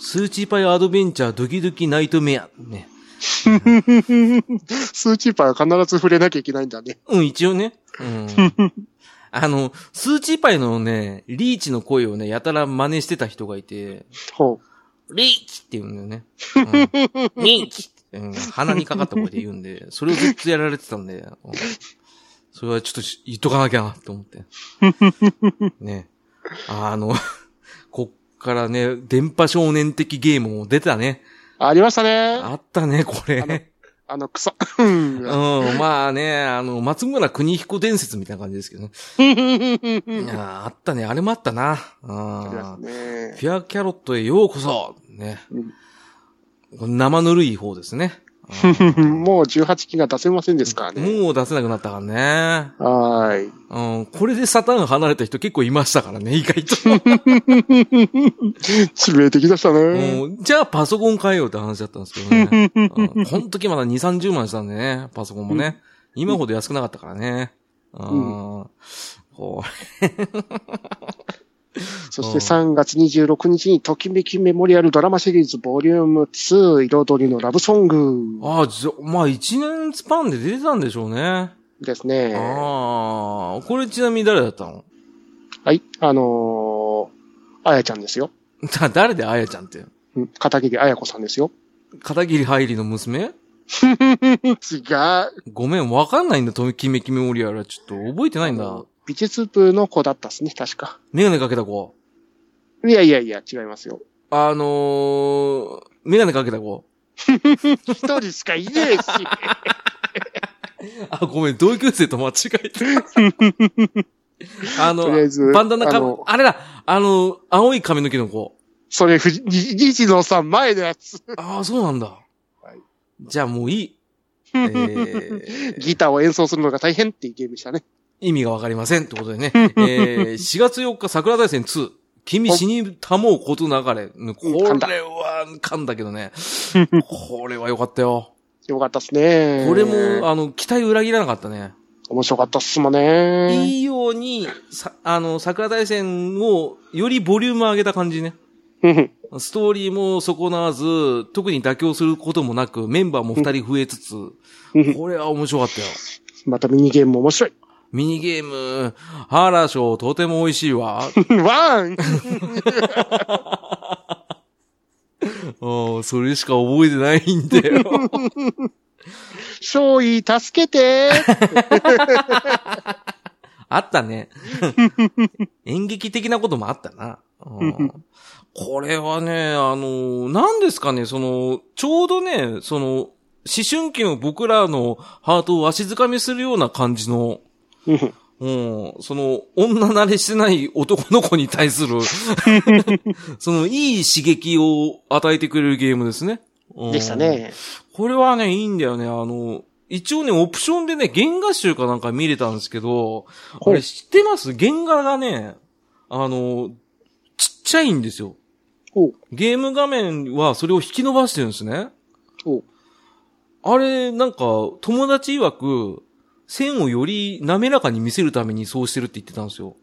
[SPEAKER 1] スーチーパイアドベンチャードキドキナイトメア。ね。
[SPEAKER 2] スーチーパーは必ず触れなきゃいけないんだね。
[SPEAKER 1] うん、一応ね。うん。あの、スーチーパイのね、リーチの声をね、やたら真似してた人がいて、
[SPEAKER 2] ほ
[SPEAKER 1] リーチって言うんだよね。うん、リーチって、うん、鼻にかかった声で言うんで、それをずっとやられてたんで、うんそれはちょっとし言っとかなきゃなと思って。ね。あの、からね、電波少年的ゲームも出たね。
[SPEAKER 2] う。ありましたね。
[SPEAKER 1] あったね、これ。
[SPEAKER 2] あの、草。うん
[SPEAKER 1] うん、まあね、あの、松村邦彦伝説みたいな感じですけどね。いやーあったね、あれもあったな。うん
[SPEAKER 2] あり。
[SPEAKER 1] フィアキャロットへようこそね。生ぬるい方ですね。
[SPEAKER 2] もう18機が出せませんですからね。
[SPEAKER 1] もう出せなくなったからね。
[SPEAKER 2] はーい。
[SPEAKER 1] うん、これでサターン離れた人結構いましたからね、意外と。
[SPEAKER 2] 致命的でしたね。
[SPEAKER 1] うんじゃあパソコン買えようって話だったんですけどね。うん、この時まだ2、30万したんでね、パソコンもね。今ほど安くなかったからね。うん。こ
[SPEAKER 2] そして3月26日にときめきメモリアルドラマシリーズボリューム2彩りのラブソング
[SPEAKER 1] うああ、じゃ、まあ1年スパンで出てたんでしょうね。
[SPEAKER 2] ですね。
[SPEAKER 1] ああ、これちなみに誰だったの？
[SPEAKER 2] はい。あのー、あやちゃんですよ。
[SPEAKER 1] だ 誰であやちゃんって。
[SPEAKER 2] うん片桐あや子さんですよ。
[SPEAKER 1] 片桐入りの娘？
[SPEAKER 2] 違う。
[SPEAKER 1] ごめん、わかんないんだ、ときめきメモリアルは。ちょっと覚えてないんだ。
[SPEAKER 2] 美術部の子だったっすね、確か。
[SPEAKER 1] メガネかけた子？
[SPEAKER 2] いやいやいや、違いますよ。
[SPEAKER 1] あのー、メガネかけた子？
[SPEAKER 2] 一人しかいねえし。
[SPEAKER 1] あ、ごめん、同級生と間違えた。あの
[SPEAKER 2] とりあえず、
[SPEAKER 1] バンダナか
[SPEAKER 2] あ
[SPEAKER 1] れだ、あの、青い髪の毛の子。
[SPEAKER 2] それ、ふじ、西野さん前のやつ。
[SPEAKER 1] ああ、そうなんだ。
[SPEAKER 2] はい
[SPEAKER 1] じゃあもういい。えー、
[SPEAKER 2] ギターを演奏するのが大変っていうゲームでしたね。
[SPEAKER 1] 意味がわかりませんってことでね。えー、4月4日桜大戦2。君死にたもうこと流れ。これは噛んだけどね。これは良かったよ。
[SPEAKER 2] よかったっすね。
[SPEAKER 1] これも、あの、期待裏切らなかったね。
[SPEAKER 2] 面白かったっすもんね。
[SPEAKER 1] いいように、さ、あの、桜大戦をよりボリューム上げた感じね。
[SPEAKER 2] うん
[SPEAKER 1] ストーリーも損なわず、特に妥協することもなく、メンバーも二人増えつつ、
[SPEAKER 2] うん
[SPEAKER 1] これは面白かったよ。
[SPEAKER 2] またミニゲームも面白い。
[SPEAKER 1] ミニゲーム、ハーラーショーとても美味しいわ。
[SPEAKER 2] ワン
[SPEAKER 1] うん、それしか覚えてないんだよ。
[SPEAKER 2] 勝利助けて
[SPEAKER 1] あったね。演劇的なこともあったな。うんこれはね、あの、何ですかね、その、ちょうどね、その、思春期の僕らのハートをわしづかみするような感じの、
[SPEAKER 2] うん
[SPEAKER 1] うん、その、女慣れしてない男の子に対する、その、いい刺激を与えてくれるゲームですね。うん
[SPEAKER 2] でした。ね。
[SPEAKER 1] これはね、いいんだよね。あの、一応ね、オプションでね、原画集かなんか見れたんですけど、
[SPEAKER 2] ほう
[SPEAKER 1] あれ知ってます？原画がね、あの、ちっちゃいんですよ。ゲーム画面はそれを引き伸ばしてるんですね。あれ、なんか、友達曰く、線をより滑らかに見せるためにそうしてるって言ってたんですよ。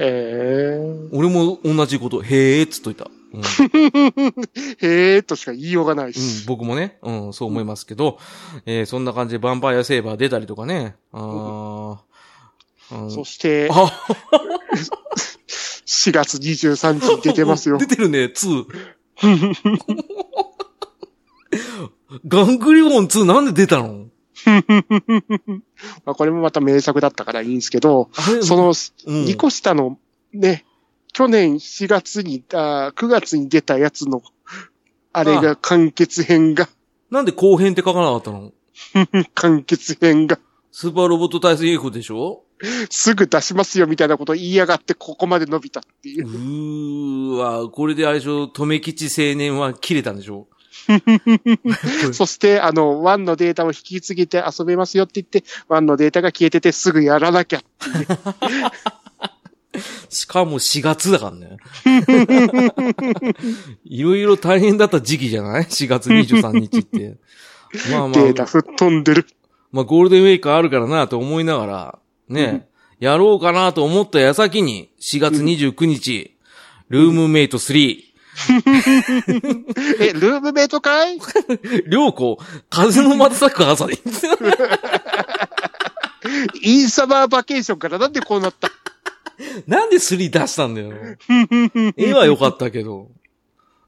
[SPEAKER 2] えー、
[SPEAKER 1] 俺も同じこと、へーっつっといた。うん、
[SPEAKER 2] へーっとしか言いようがない
[SPEAKER 1] うん
[SPEAKER 2] し。
[SPEAKER 1] 僕もね、うん、そう思いますけど、えーそんな感じでヴァンパイアセーバー出たりとかね。あーうん
[SPEAKER 2] そして、
[SPEAKER 1] あ、
[SPEAKER 2] 4月23日に出てますよ
[SPEAKER 1] 出。てるね、2。ガングリオン2なんで出たの？
[SPEAKER 2] まあこれもまた名作だったからいいんですけど、そ、の、
[SPEAKER 1] うん。
[SPEAKER 2] 2個下のね、去年4月に、あ9月に出たやつの、あれが完結編が、
[SPEAKER 1] なんで後編って書かなかったの？
[SPEAKER 2] 完結編が、
[SPEAKER 1] スーパーロボット対戦 F でしょ？
[SPEAKER 2] すぐ出しますよみたいなこと言いやがってここまで伸びたっていう。う。
[SPEAKER 1] ーわ、これであれでしょ、留吉青年は切れたんでしょ？
[SPEAKER 2] そして、あの、1のデータを引き継げて遊べますよって言って、1のデータが消えててすぐやらなきゃ。
[SPEAKER 1] しかも4月だからね。いろいろ大変だった時期じゃない ?4 月23日って。まあまあ、
[SPEAKER 2] データ吹っ飛んでる。
[SPEAKER 1] まあゴールデンウィークあるからなと思いながら、ね、やろうかなと思った矢先に、4月29日、ルームメイト3、
[SPEAKER 2] え、ルームメイトかい？
[SPEAKER 1] 良子、風の瞬く朝に。
[SPEAKER 2] インサマーバケーションからなんでこうなった？
[SPEAKER 1] なんで3出したんだよ。絵は良かったけど。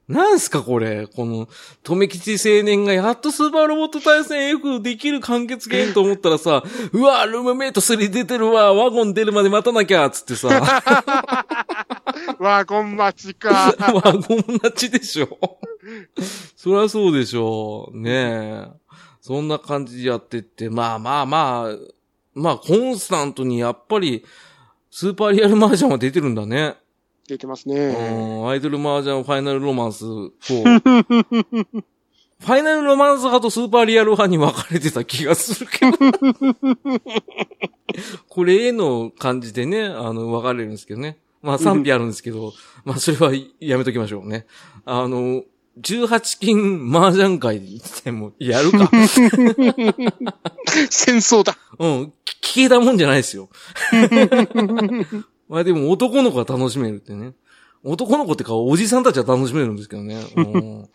[SPEAKER 1] なんすかこれ？この、留吉青年がやっとスーパーロボット対戦 F できる完結ゲームと思ったらさ、うわ、ルームメイト3出てるわ、ワゴン出るまで待たなきゃ、つってさ、
[SPEAKER 2] ワゴン待ちか。
[SPEAKER 1] ワゴン待ちでしょ。そりゃそうでしょ。ねえ。そんな感じでやってって、まあまあまあ、まあコンスタントにやっぱり、スーパーリアルマージャンは出てるんだね。
[SPEAKER 2] 出てます
[SPEAKER 1] う
[SPEAKER 2] ね。
[SPEAKER 1] ん、アイドルマージャンファイナルロマンス4。ファイナルロマンス派とスーパーリアル派に分かれてた気がするけど。これ絵の感じでね、あの、分かれるんですけどね。まあ賛否あるんですけど、まあそれはやめときましょうね。あの、18金麻雀会でもやるか。
[SPEAKER 2] 戦争だ。
[SPEAKER 1] うん、聞けたもんじゃないですよ。まあでも男の子は楽しめるってね。男の子ってかおじさんたちは楽しめるんですけどね。うん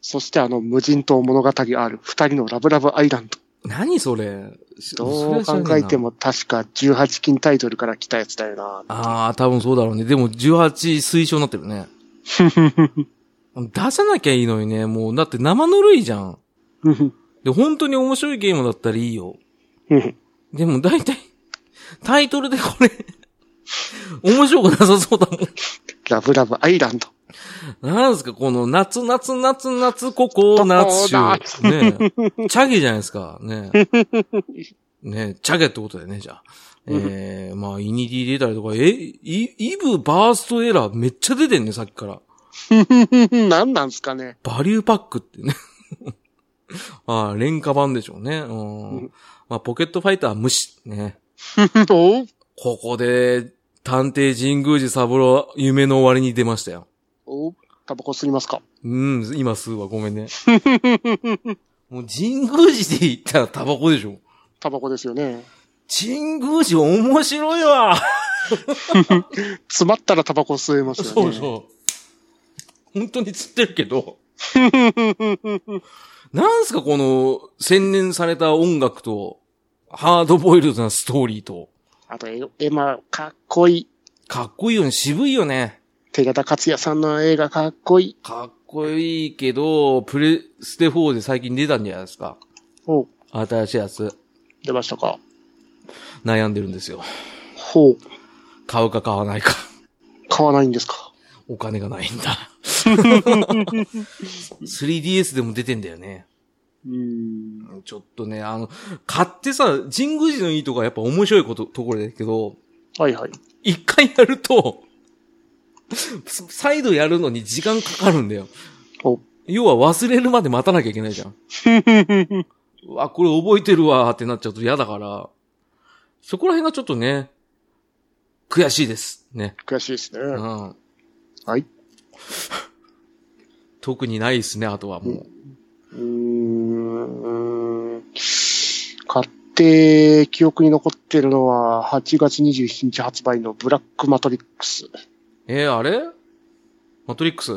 [SPEAKER 2] そしてあの無人島物語ある二人のラブラブアイランド。
[SPEAKER 1] 何それ？
[SPEAKER 2] どう考えて。も確か18金タイトルから来たやつだよな。
[SPEAKER 1] ああ、多分そうだろうね。でも18推奨になってるね。出さなきゃいいのにね。もう、だって生ぬるいじゃん。で、本当に面白いゲームだったらいいよ。でも大体、タイトルでこれ、面白くなさそうだもん。
[SPEAKER 2] ラブラブアイランド。
[SPEAKER 1] なんですか、この夏、夏、夏、夏、ここ、夏週。ねえ チャゲじゃないですか。ねえ ねえチャゲってことだよね、じゃあ。えー、まあ、イニディ出たりとか、え、イ、イブバーストエラーめっちゃ出てんね、さっきから。
[SPEAKER 2] 何なんすかね。
[SPEAKER 1] バリューパックってね。ああ、廉価版でしょうね。うん。まあ、ポケットファイター無視。ね。ここで、探偵神宮寺三郎、夢の終わりに出ましたよ。
[SPEAKER 2] おうタバコ吸いますか？
[SPEAKER 1] うん、今吸うわ、ごめんね。もう神宮寺で言ったらタバコでしょ。
[SPEAKER 2] タバコですよね。
[SPEAKER 1] 神宮寺面白いわ。
[SPEAKER 2] 詰まったらタバコ吸えますよね。
[SPEAKER 1] そうそう。本当に釣ってるけど。なんすかこの、洗練された音楽と、ハードボイルドなストーリーと。
[SPEAKER 2] あと、絵絵馬、かっこいい。
[SPEAKER 1] かっこいいよね、渋いよね。
[SPEAKER 2] 手形克也さんの映画かっこいい。
[SPEAKER 1] かっこいいけど、プレステ4で最近出たんじゃないですか。
[SPEAKER 2] お
[SPEAKER 1] 新しいやつ。
[SPEAKER 2] 出ましたか。
[SPEAKER 1] 悩んでるんですよ。
[SPEAKER 2] ほう。
[SPEAKER 1] 買うか買わないか。
[SPEAKER 2] 買わないんですか。
[SPEAKER 1] お金がないんだ。3DS でも出てんだよね。
[SPEAKER 2] うーん。
[SPEAKER 1] ちょっとね、あの、買ってさ、神宮寺のいいとこはやっぱ面白いこと、ところだけど、
[SPEAKER 2] はいはい。
[SPEAKER 1] 一回やると、再度やるのに時間かかるんだよ。
[SPEAKER 2] お。
[SPEAKER 1] 要は忘れるまで待たなきゃいけないじゃん。うわ、これ覚えてるわーってなっちゃうと嫌だから、そこら辺がちょっとね、悔しいです。ね。
[SPEAKER 2] 悔しいですね。
[SPEAKER 1] うん。
[SPEAKER 2] はい。
[SPEAKER 1] 特にないですね、あとはもう。
[SPEAKER 2] うーん。買って記憶に残ってるのは、8月27日発売のブラックマトリックス。
[SPEAKER 1] えー、あれ？マトリックス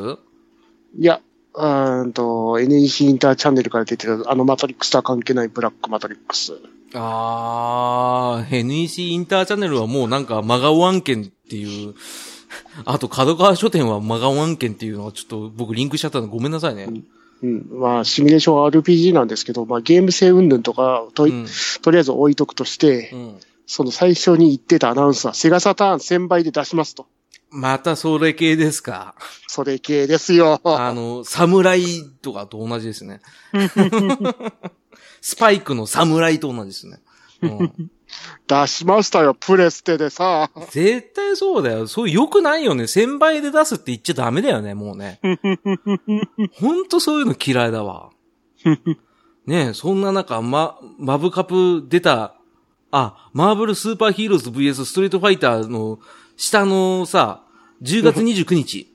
[SPEAKER 2] いや、うーんと、NEC インターチャンネルから出てる、あのマトリックスとは関係ないブラックマトリックス。
[SPEAKER 1] あー、NEC インターチャンネルはもうなんか真顔案件っていう、あと角川書店は真顔案件っていうのはちょっと僕リンクしちゃったのごめんなさいね。
[SPEAKER 2] うん。まあ、シミュレーション RPG なんですけど、まあ、ゲーム性云々とかと、
[SPEAKER 1] うん。
[SPEAKER 2] とりあえず置いとくとして、
[SPEAKER 1] うん。
[SPEAKER 2] その最初に言ってたアナウンスは、セガサターン1000倍で出しますと。
[SPEAKER 1] またそれ系ですか？
[SPEAKER 2] それ系ですよ。
[SPEAKER 1] あの、侍とかと同じですね。スパイクの侍と同じですね。うん、
[SPEAKER 2] 出しましたよ、プレステでさ。
[SPEAKER 1] 絶対そうだよ。そう良くないよね。1000倍で出すって言っちゃダメだよね、もうね。ほんとそういうの嫌いだわ。ねえ、そんな中、ま、マブカプ出た、あ、マーブルスーパーヒーローズ VS ストリートファイターの下のさ、10月29日、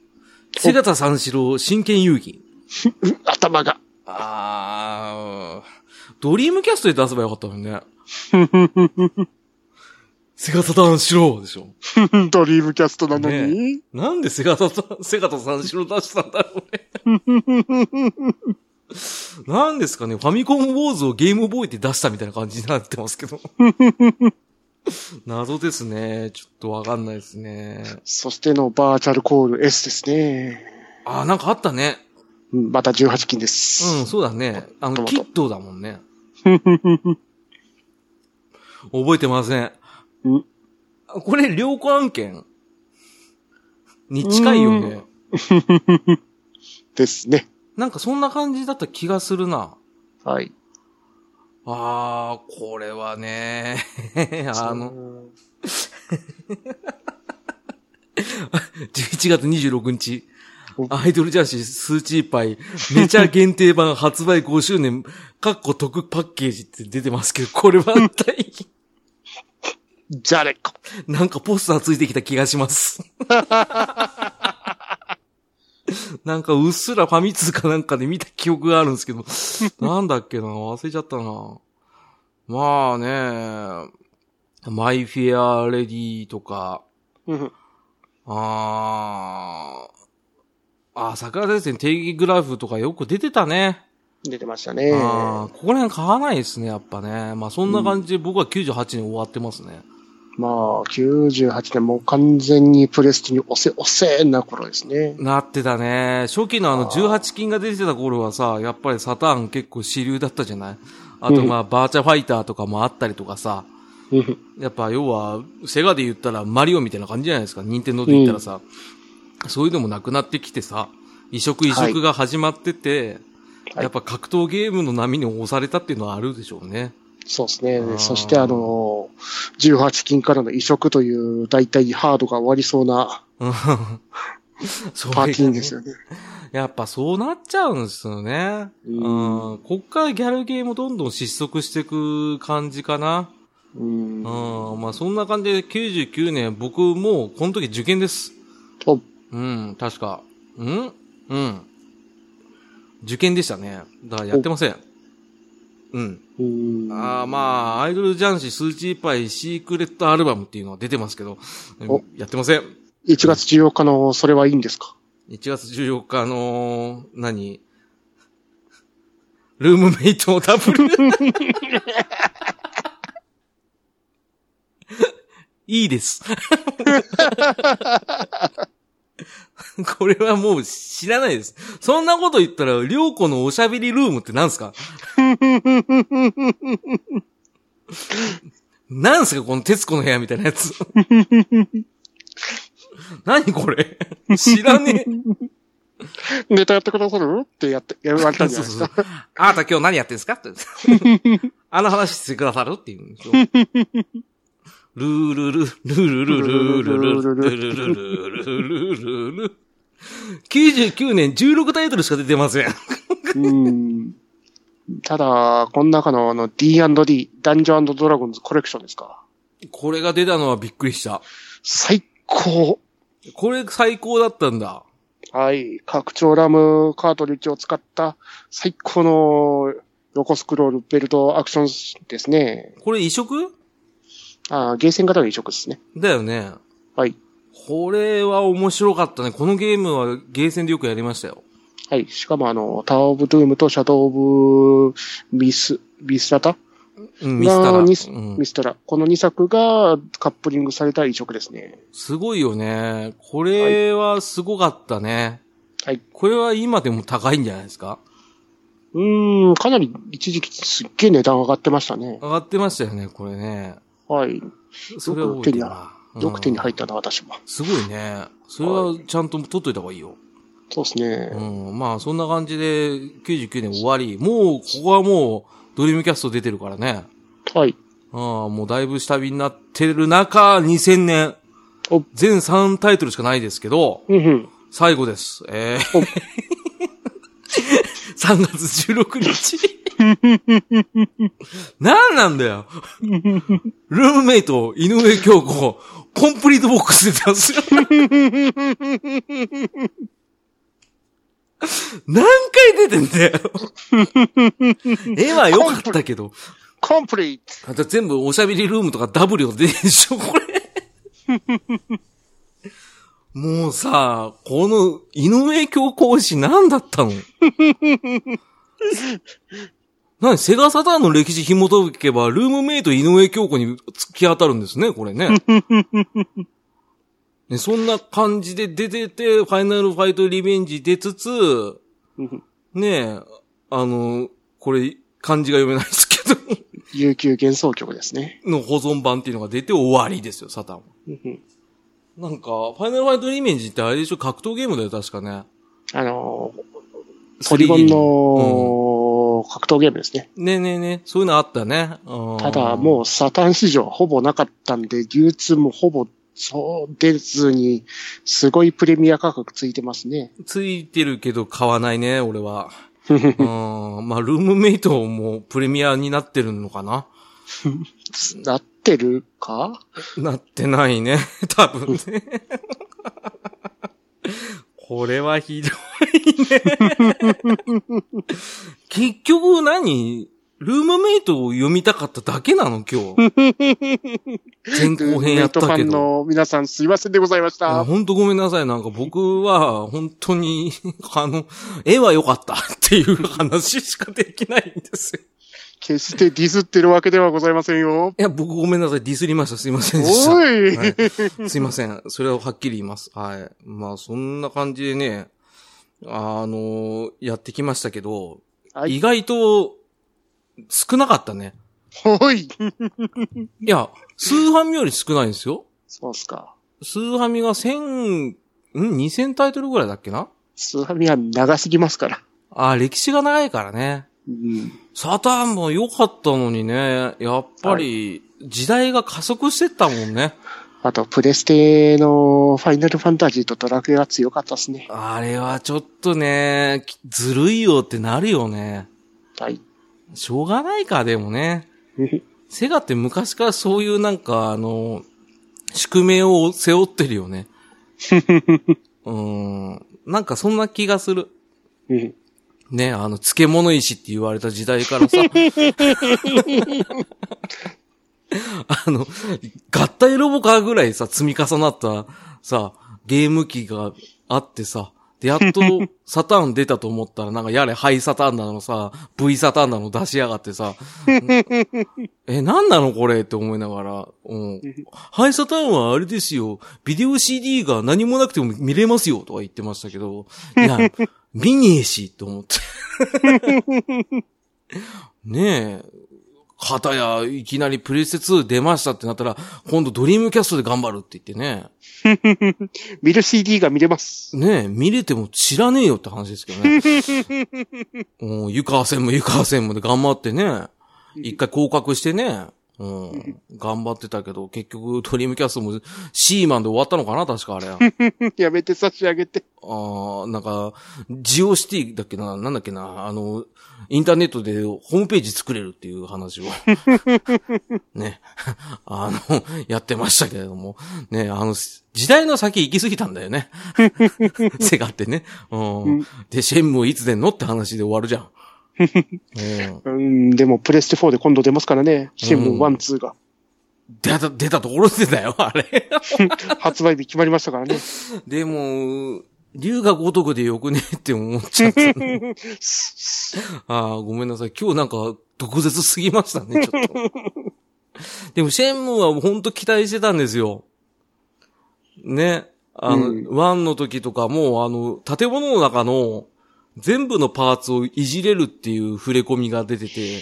[SPEAKER 1] 瀬形三四郎真剣遊戯。
[SPEAKER 2] 頭が。
[SPEAKER 1] あー、ドリームキャストで出せばよかったのにね。セガサターンしろでしょ。
[SPEAKER 2] ドリームキャストなのに、
[SPEAKER 1] なんでセガタ、セガタ三四郎出したんだろうね。なんですかね、ファミコンウォーズをゲームボーイで出したみたいな感じになってますけど。謎ですね。ちょっとわかんないですね。
[SPEAKER 2] そしてのバーチャルコール S ですね。
[SPEAKER 1] あー、なんかあったね。
[SPEAKER 2] うん、また18金です。
[SPEAKER 1] うん、そうだね。あの、キットだもんね。覚えてません。
[SPEAKER 2] うん
[SPEAKER 1] あこれ、良子案件？に近いよね。
[SPEAKER 2] ですね。
[SPEAKER 1] なんかそんな感じだった気がするな。
[SPEAKER 2] はい。
[SPEAKER 1] あー、これはね、あの、11月26日。
[SPEAKER 2] お、
[SPEAKER 1] アイドルジャーシースーチーパイ、めちゃ限定版発売5周年、かっこ特パッケージって出てますけど、これは一体、
[SPEAKER 2] じゃれっこ。
[SPEAKER 1] なんかポスターついてきた気がします。なんかうっすらファミ通かなんかで見た記憶があるんですけど、なんだっけな、忘れちゃったな。まあね、マイフェアレディとか、
[SPEAKER 2] うん
[SPEAKER 1] あー、あー、桜前線定義グラフとかよく出てたね。
[SPEAKER 2] 出てましたね。
[SPEAKER 1] あーここら辺買わないですね、やっぱね。まあそんな感じで僕は98年終わってますね。
[SPEAKER 2] まあ、98年もう完全にプレステに押せ押せな頃ですね。
[SPEAKER 1] なってたね。初期のあの
[SPEAKER 2] あー
[SPEAKER 1] 18金が出てた頃はさ、やっぱりサターン結構主流だったじゃない？あとまあ、バーチャファイターとかもあったりとかさ。
[SPEAKER 2] うん
[SPEAKER 1] やっぱ要は、セガで言ったらマリオみたいな感じじゃないですか？ニンテンドーで言ったらさ。そういうのもなくなってきてさ、移植移植が始まってて、
[SPEAKER 2] はい
[SPEAKER 1] やっぱ格闘ゲームの波に押されたっていうのはあるでしょうね。
[SPEAKER 2] そうですね。そしてあの、18金からの移植という大体ハードが終わりそうな
[SPEAKER 1] うんそ
[SPEAKER 2] パーティーですよね。
[SPEAKER 1] やっぱそうなっちゃうんですよね。
[SPEAKER 2] う
[SPEAKER 1] うんん。こっからギャルゲーもどんどん失速していく感じかな。
[SPEAKER 2] うん。
[SPEAKER 1] うん。まあそんな感じで99年、僕もうこの時受験です。
[SPEAKER 2] お
[SPEAKER 1] うん、確か。うん？うん。受験でしたね。だからやってません。うん。
[SPEAKER 2] うん。
[SPEAKER 1] ああまあ、アイドルジャンシスーチーパイシークレットアルバムっていうのは出てますけど、やってません。
[SPEAKER 2] 1月14日のそれはいいんですか
[SPEAKER 1] ？1月14日、あのー何？ルームメイトのダブル。いいです。これはもう知らないです。そんなこと言ったら、りょうこのおしゃべりルームって何すか？なんすか？この徹子の部屋みたいなやつ。何これ？知らねえ。
[SPEAKER 2] ネタやってくださる？ってやって、やられたんじゃないですか？
[SPEAKER 1] そうそうそうあなた今日何やってんすか？って。あの話してくださる？って言うんですよ。ルールル、ルルルルルルルルルルルルルルル99年16タイトルしか出てません。
[SPEAKER 2] うん。ただ、この中のあの D&D、ダンジョンドラゴンズコレクションですか？
[SPEAKER 1] これが出たのはびっくりした。
[SPEAKER 2] 最高。
[SPEAKER 1] これ最高だったんだ。
[SPEAKER 2] はい。拡張ラムカートリッジを使った最高の横スクロールベルトアクションですね。
[SPEAKER 1] これ移植？
[SPEAKER 2] あーゲーセン型の移植ですね。
[SPEAKER 1] だよね。
[SPEAKER 2] はい。
[SPEAKER 1] これは面白かったね。このゲームはゲーセンでよくやりましたよ。
[SPEAKER 2] はい。しかもあの、タワーオブドゥームとシャドウオブミス、ミスラタ？
[SPEAKER 1] うん、ミスタラ。
[SPEAKER 2] がミス
[SPEAKER 1] うん
[SPEAKER 2] ミスタラ。この2作がカップリングされた移植ですね。
[SPEAKER 1] すごいよね。これはすごかったね。
[SPEAKER 2] はい。
[SPEAKER 1] これは今でも高いんじゃないですか？
[SPEAKER 2] うーん、かなり一時期すっげえ値段上がってましたね。
[SPEAKER 1] 上がってましたよね、これね。
[SPEAKER 2] はい。
[SPEAKER 1] それは覚えてるな。
[SPEAKER 2] よく手に入
[SPEAKER 1] っ
[SPEAKER 2] ったな、私も。
[SPEAKER 1] すごいね。それはちゃんと取っといた方がいいよ。
[SPEAKER 2] そうですね。
[SPEAKER 1] うん。まあ、そんな感じで99年終わり。もう、ここはもう、ドリームキャスト出てるからね。
[SPEAKER 2] はい。
[SPEAKER 1] ああ、もうだいぶ下火になってる中、2000年
[SPEAKER 2] お。
[SPEAKER 1] 全3タイトルしかないですけど、
[SPEAKER 2] うんうん。
[SPEAKER 1] 最後です。えー、3 月16日。何なんだよ。ルームメイト、井上京子、コンプリートボックス出てますよ。何回出てんだよ。絵は良かったけど。
[SPEAKER 2] コンプリート
[SPEAKER 1] あと全部おしゃべりルームとか W で出てるでしょ、これ。もうさ、この井上京講師何だったの？何セガサターンの歴史紐解けば、ルームメイト井上京子に突き当たるんですね、これね。ねそんな感じで出てて、ファイナルファイトリベンジ出つつ、
[SPEAKER 2] う ん
[SPEAKER 1] ねえ、あの、これ、漢字が読めないですけど、
[SPEAKER 2] 悠久幻想曲ですね。
[SPEAKER 1] の保存版っていうのが出て終わりですよ、サタンは。
[SPEAKER 2] うんうん
[SPEAKER 1] なんか、ファイナルファイトリベンジってあれでしょ格闘ゲームだよ、確かね。
[SPEAKER 2] あのー、ポリゴンの格闘ゲームですね。
[SPEAKER 1] ねえねえねえ、そういうのあったね。うん
[SPEAKER 2] ただ、もうサタン市場ほぼなかったんで、流通もほぼそう出ずに、すごいプレミア価格ついてますね。
[SPEAKER 1] ついてるけど買わないね、俺は。うん。まあ、ルームメイトもプレミアになってるのかな？
[SPEAKER 2] なってるか？
[SPEAKER 1] なってないね。多分ね。これはひどいね。結局何？ルームメイトを読みたかっただけなの今日。前後編やったけ
[SPEAKER 2] ネットファン
[SPEAKER 1] ど。
[SPEAKER 2] の皆さんすいませんでございました。
[SPEAKER 1] ほんとごめんなさい。なんか僕は、本当に、あの、絵は良かったっていう話しかできないんですよ。
[SPEAKER 2] 決してディスってるわけではございませんよ。
[SPEAKER 1] いや、僕ごめんなさい。ディスりました。すいませんでした。
[SPEAKER 2] おい、
[SPEAKER 1] はいすいません。それをはっきり言います。はい。まあ、そんな感じでね、あのやってきましたけど、
[SPEAKER 2] はい
[SPEAKER 1] 意外と少なかったね。
[SPEAKER 2] おい。
[SPEAKER 1] いや、スーハミより少ないんですよ。
[SPEAKER 2] そうっすか。
[SPEAKER 1] スーハミが1000、ん ?2000 タイトルぐらいだっけな？
[SPEAKER 2] スーハミは長すぎますから。
[SPEAKER 1] あ、歴史が長いからね。
[SPEAKER 2] うん。
[SPEAKER 1] サターンも良かったのにね、やっぱり、時代が加速してったもんね。
[SPEAKER 2] あと、プレステのファイナルファンタジーとドラクエが強かったですね。
[SPEAKER 1] あれはちょっとね、きずるいよってなるよね。
[SPEAKER 2] はい。
[SPEAKER 1] しょうがないか、でもね。セガって昔からそういうなんか、あの、宿命を背負ってるよね。うん。なんかそんな気がする。
[SPEAKER 2] うん
[SPEAKER 1] ね、あの、漬物石って言われた時代からさ。あの、合体ロボカーぐらいさ、積み重なったさ、ゲーム機があってさ、で、やっと サターン出たと思ったら、なんかやれハイサターンなのさ、V サターンなの出しやがってさ、え、なんなのこれって思いながら、うん。ハイサターンはあれですよ、ビデオ CD が何もなくても見れますよとか言ってましたけど、いや、見ねえし、と思って。ねえ。かたや、いきなりプレステ2出ましたってなったら、今度ドリームキャストで頑張るって言ってね。
[SPEAKER 2] 見る CD が見れます。
[SPEAKER 1] ねえ、見れても知らねえよ。って話ですけどね。もう、湯川線も湯川線もで頑張ってね。一回降格してね。うん、頑張ってたけど、結局ドリームキャストもシーマンで終わったのかな確かあれ。
[SPEAKER 2] やめて差し上げて。
[SPEAKER 1] ああ、なんか、ジオシティだっけな、なんだっけな、あの、インターネットでホームページ作れるっていう話を、ね、あの、やってましたけれども、ね、あの、時代の先行き過ぎたんだよね。セガってね。うん。で、シェンムーいつ出んのって話で終わるじゃん。うん、
[SPEAKER 2] うん、でもプレステ4で今度出ますからね。シェム1、2が。
[SPEAKER 1] 出た、出たところでだよ、あれ。
[SPEAKER 2] 発売日決まりましたからね。
[SPEAKER 1] でも、竜が如くでよくねって思っちゃった、ね。ああ、ごめんなさい。今日なんか、毒舌すぎましたね、ちょっと。でも、シェンムーは本当期待してたんですよ。ね。あの、
[SPEAKER 2] うん
[SPEAKER 1] ワンの時とかも、あの、建物の中の全部のパーツをいじれるっていう触れ込みが出てて、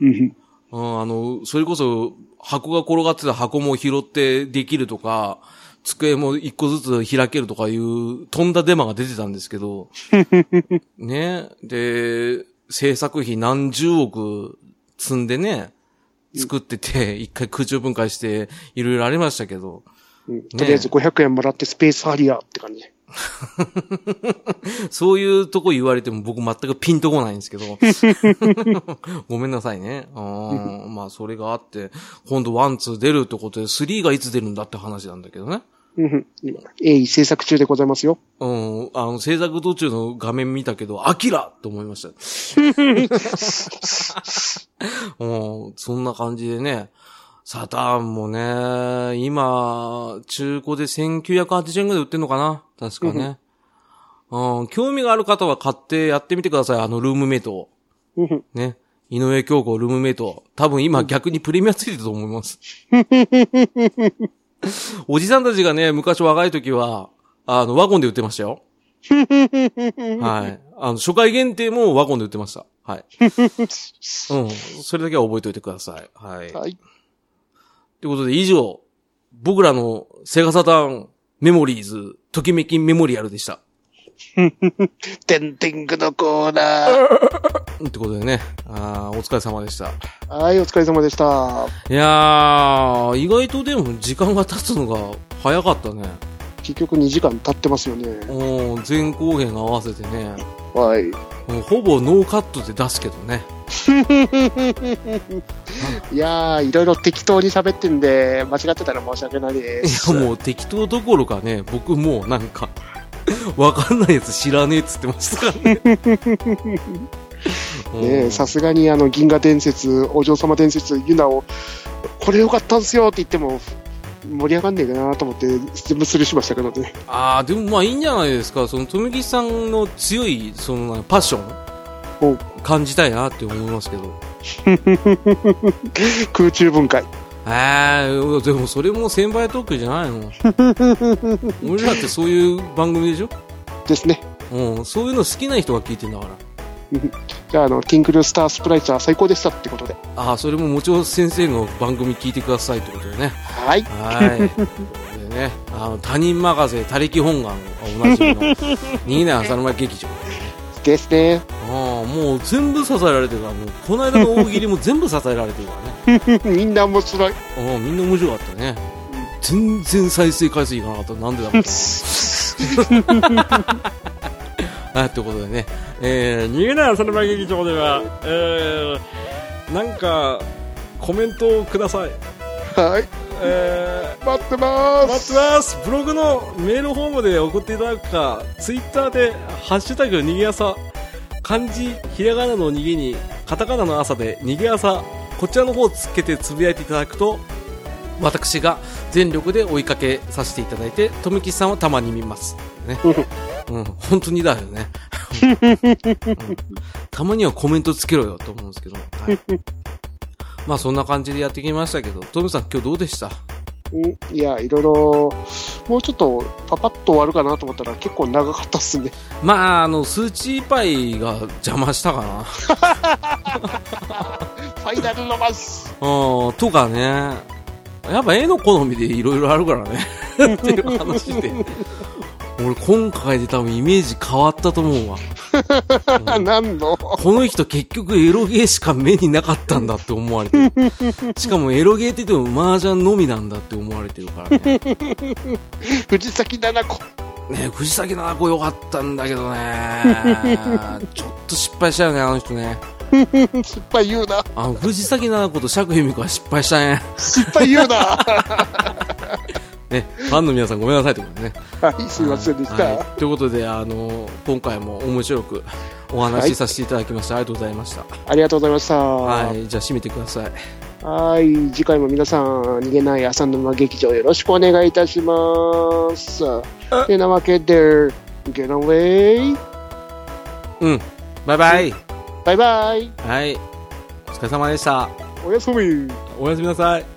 [SPEAKER 2] うん。
[SPEAKER 1] うん、あの、それこそ箱が転がってた箱も拾ってできるとか、机も一個ずつ開けるとかいう飛んだデマが出てたんですけど、ね。で、制作費何十億積んでね、作ってて、一回空中分解して、いろいろありましたけど、
[SPEAKER 2] うん。とりあえず500円もらってスペースハリアーって感じ。
[SPEAKER 1] そういうとこ言われても僕全くピンとこないんですけど。ごめんなさいね。うん まあそれがあって、今度 one、two 出るってことで、 three がいつ出るんだって話なんだけどね。
[SPEAKER 2] うん今、鋭意制作中でございますよ。
[SPEAKER 1] うん、あの、制作途中の画面見たけど、アキラと思いました。うん、そんな感じでね。サターンもね、今、中古で1980円ぐらい売ってんのかな？確かね。うん、興味がある方は買ってやってみてください。あのルームメイトね。井上京子ルームメイト。多分今逆にプレミアついてると思います。おじさんたちがね、昔若い時は、あの、ワゴンで売ってましたよ。はい。あの、初回限定もワゴンで売ってました。はい。うん。それだけは覚えておいてください。はい。
[SPEAKER 2] はい。
[SPEAKER 1] ということで以上、僕らのセガサターンメモリーズ、ときめきメモリアルでした。
[SPEAKER 2] テンテングのコーナー。
[SPEAKER 1] ってことでね、あーお疲れ様でした。
[SPEAKER 2] はい、お疲れ様でした。
[SPEAKER 1] いやー、意外とでも時間が経つのが早かったね。
[SPEAKER 2] 結局2時間経ってますよね。
[SPEAKER 1] うん、前後編合わせてね、
[SPEAKER 2] はい。
[SPEAKER 1] ほぼノーカットで出すけどね。
[SPEAKER 2] いやー、いろいろ適当に喋ってんで、間違ってたら申し訳ないで
[SPEAKER 1] い
[SPEAKER 2] す。
[SPEAKER 1] やもう適当どころかね、僕もうなんか、わかんないやつ知らねえっつってましたからね。
[SPEAKER 2] ねえさすがにあの銀河伝説、お嬢様伝説、ユナを、これ良かったんすよって言っても、盛り上がんねえかなと思って、全部スルーしましたけどね。
[SPEAKER 1] ああ、でもまあいいんじゃないですか。その、富木さんの強い、その、パッショ感じたいなって思いますけど。
[SPEAKER 2] 空中分解。
[SPEAKER 1] ええでもそれも先輩特許じゃないの？俺らってそういう番組でしょ？
[SPEAKER 2] ですね。
[SPEAKER 1] うん、そういうの好きな人が聞いてんだから。
[SPEAKER 2] じゃあ、あの、ティンクルスタースプライツは最高でしたってことで。
[SPEAKER 1] ああ、それももちろん先生の番組聞いてくださいってことでね。
[SPEAKER 2] はい。
[SPEAKER 1] はい。でね、あの、他人任せ、他力本願がおなじみの、逃げない浅沼劇場。
[SPEAKER 2] ですね。
[SPEAKER 1] ああ、もう全部支えられてるから、もう、この間の大喜利も全部支えられてるからね。
[SPEAKER 2] みんな面白い。
[SPEAKER 1] ああ、みんな面白かったね。全然再生回数いかなかった。なんでだろうと思う。はい、ということでね、えー、逃げない浅沼劇場では、えー、なんか、コメントをください。
[SPEAKER 2] はい。
[SPEAKER 1] えー、
[SPEAKER 2] 待ってまー
[SPEAKER 1] 待
[SPEAKER 2] す。
[SPEAKER 1] ってますブログのメールフォームで送っていただくか、ツイッターで、ハッシュタグ逃げ朝、漢字、ひらがなの逃げに、カタカナの朝で逃げ朝、こちらの方をつけてつぶやいていただくと、私が全力で追いかけさせていただいて、富吉さんはたまに見ます。ね。うん、本当にだよね。うんたまにはコメントつけろよと思うんですけど。はい、まあそんな感じでやってきましたけど、トムさん今日どうでした？
[SPEAKER 2] うんいや、いろいろ、もうちょっとパパッと終わるかなと思ったら結構長かったっすね。
[SPEAKER 1] まあ、あの、数値パイが邪魔したかな。
[SPEAKER 2] ファイナルのマス
[SPEAKER 1] うん、とかね。やっぱ絵の好みでいろいろあるからね。っていう話で。俺今回で多分イメージ変わったと思うわ。う ん
[SPEAKER 2] 何の？
[SPEAKER 1] この人結局エロゲーしか目になかったんだって思われてる。しかもエロゲーって言っても麻雀のみなんだって思われてるからね。
[SPEAKER 2] 藤崎七子。
[SPEAKER 1] ね藤崎七子良かったんだけどね。ちょっと失敗したよね、あの人ね。
[SPEAKER 2] 失敗言うな。
[SPEAKER 1] あの、藤崎七子と釈由美子は失敗したね。
[SPEAKER 2] 失敗言うな。
[SPEAKER 1] ね、ファンの皆さんごめんなさいということでね。
[SPEAKER 2] はい、すいませんでした。
[SPEAKER 1] はいということで、あの、今回も面白くお話しさせていただきました。ありがとうございました。
[SPEAKER 2] ありがとうございました。
[SPEAKER 1] はい、じゃあ締めてください。
[SPEAKER 2] はい、次回も皆さん、逃げない朝沼劇場よろしくお願いいたします。てなわけで、Get away!
[SPEAKER 1] うん。バイバイ。
[SPEAKER 2] バイバイ
[SPEAKER 1] はい。お疲れ様でした。
[SPEAKER 2] おやすみ
[SPEAKER 1] おやすみなさい。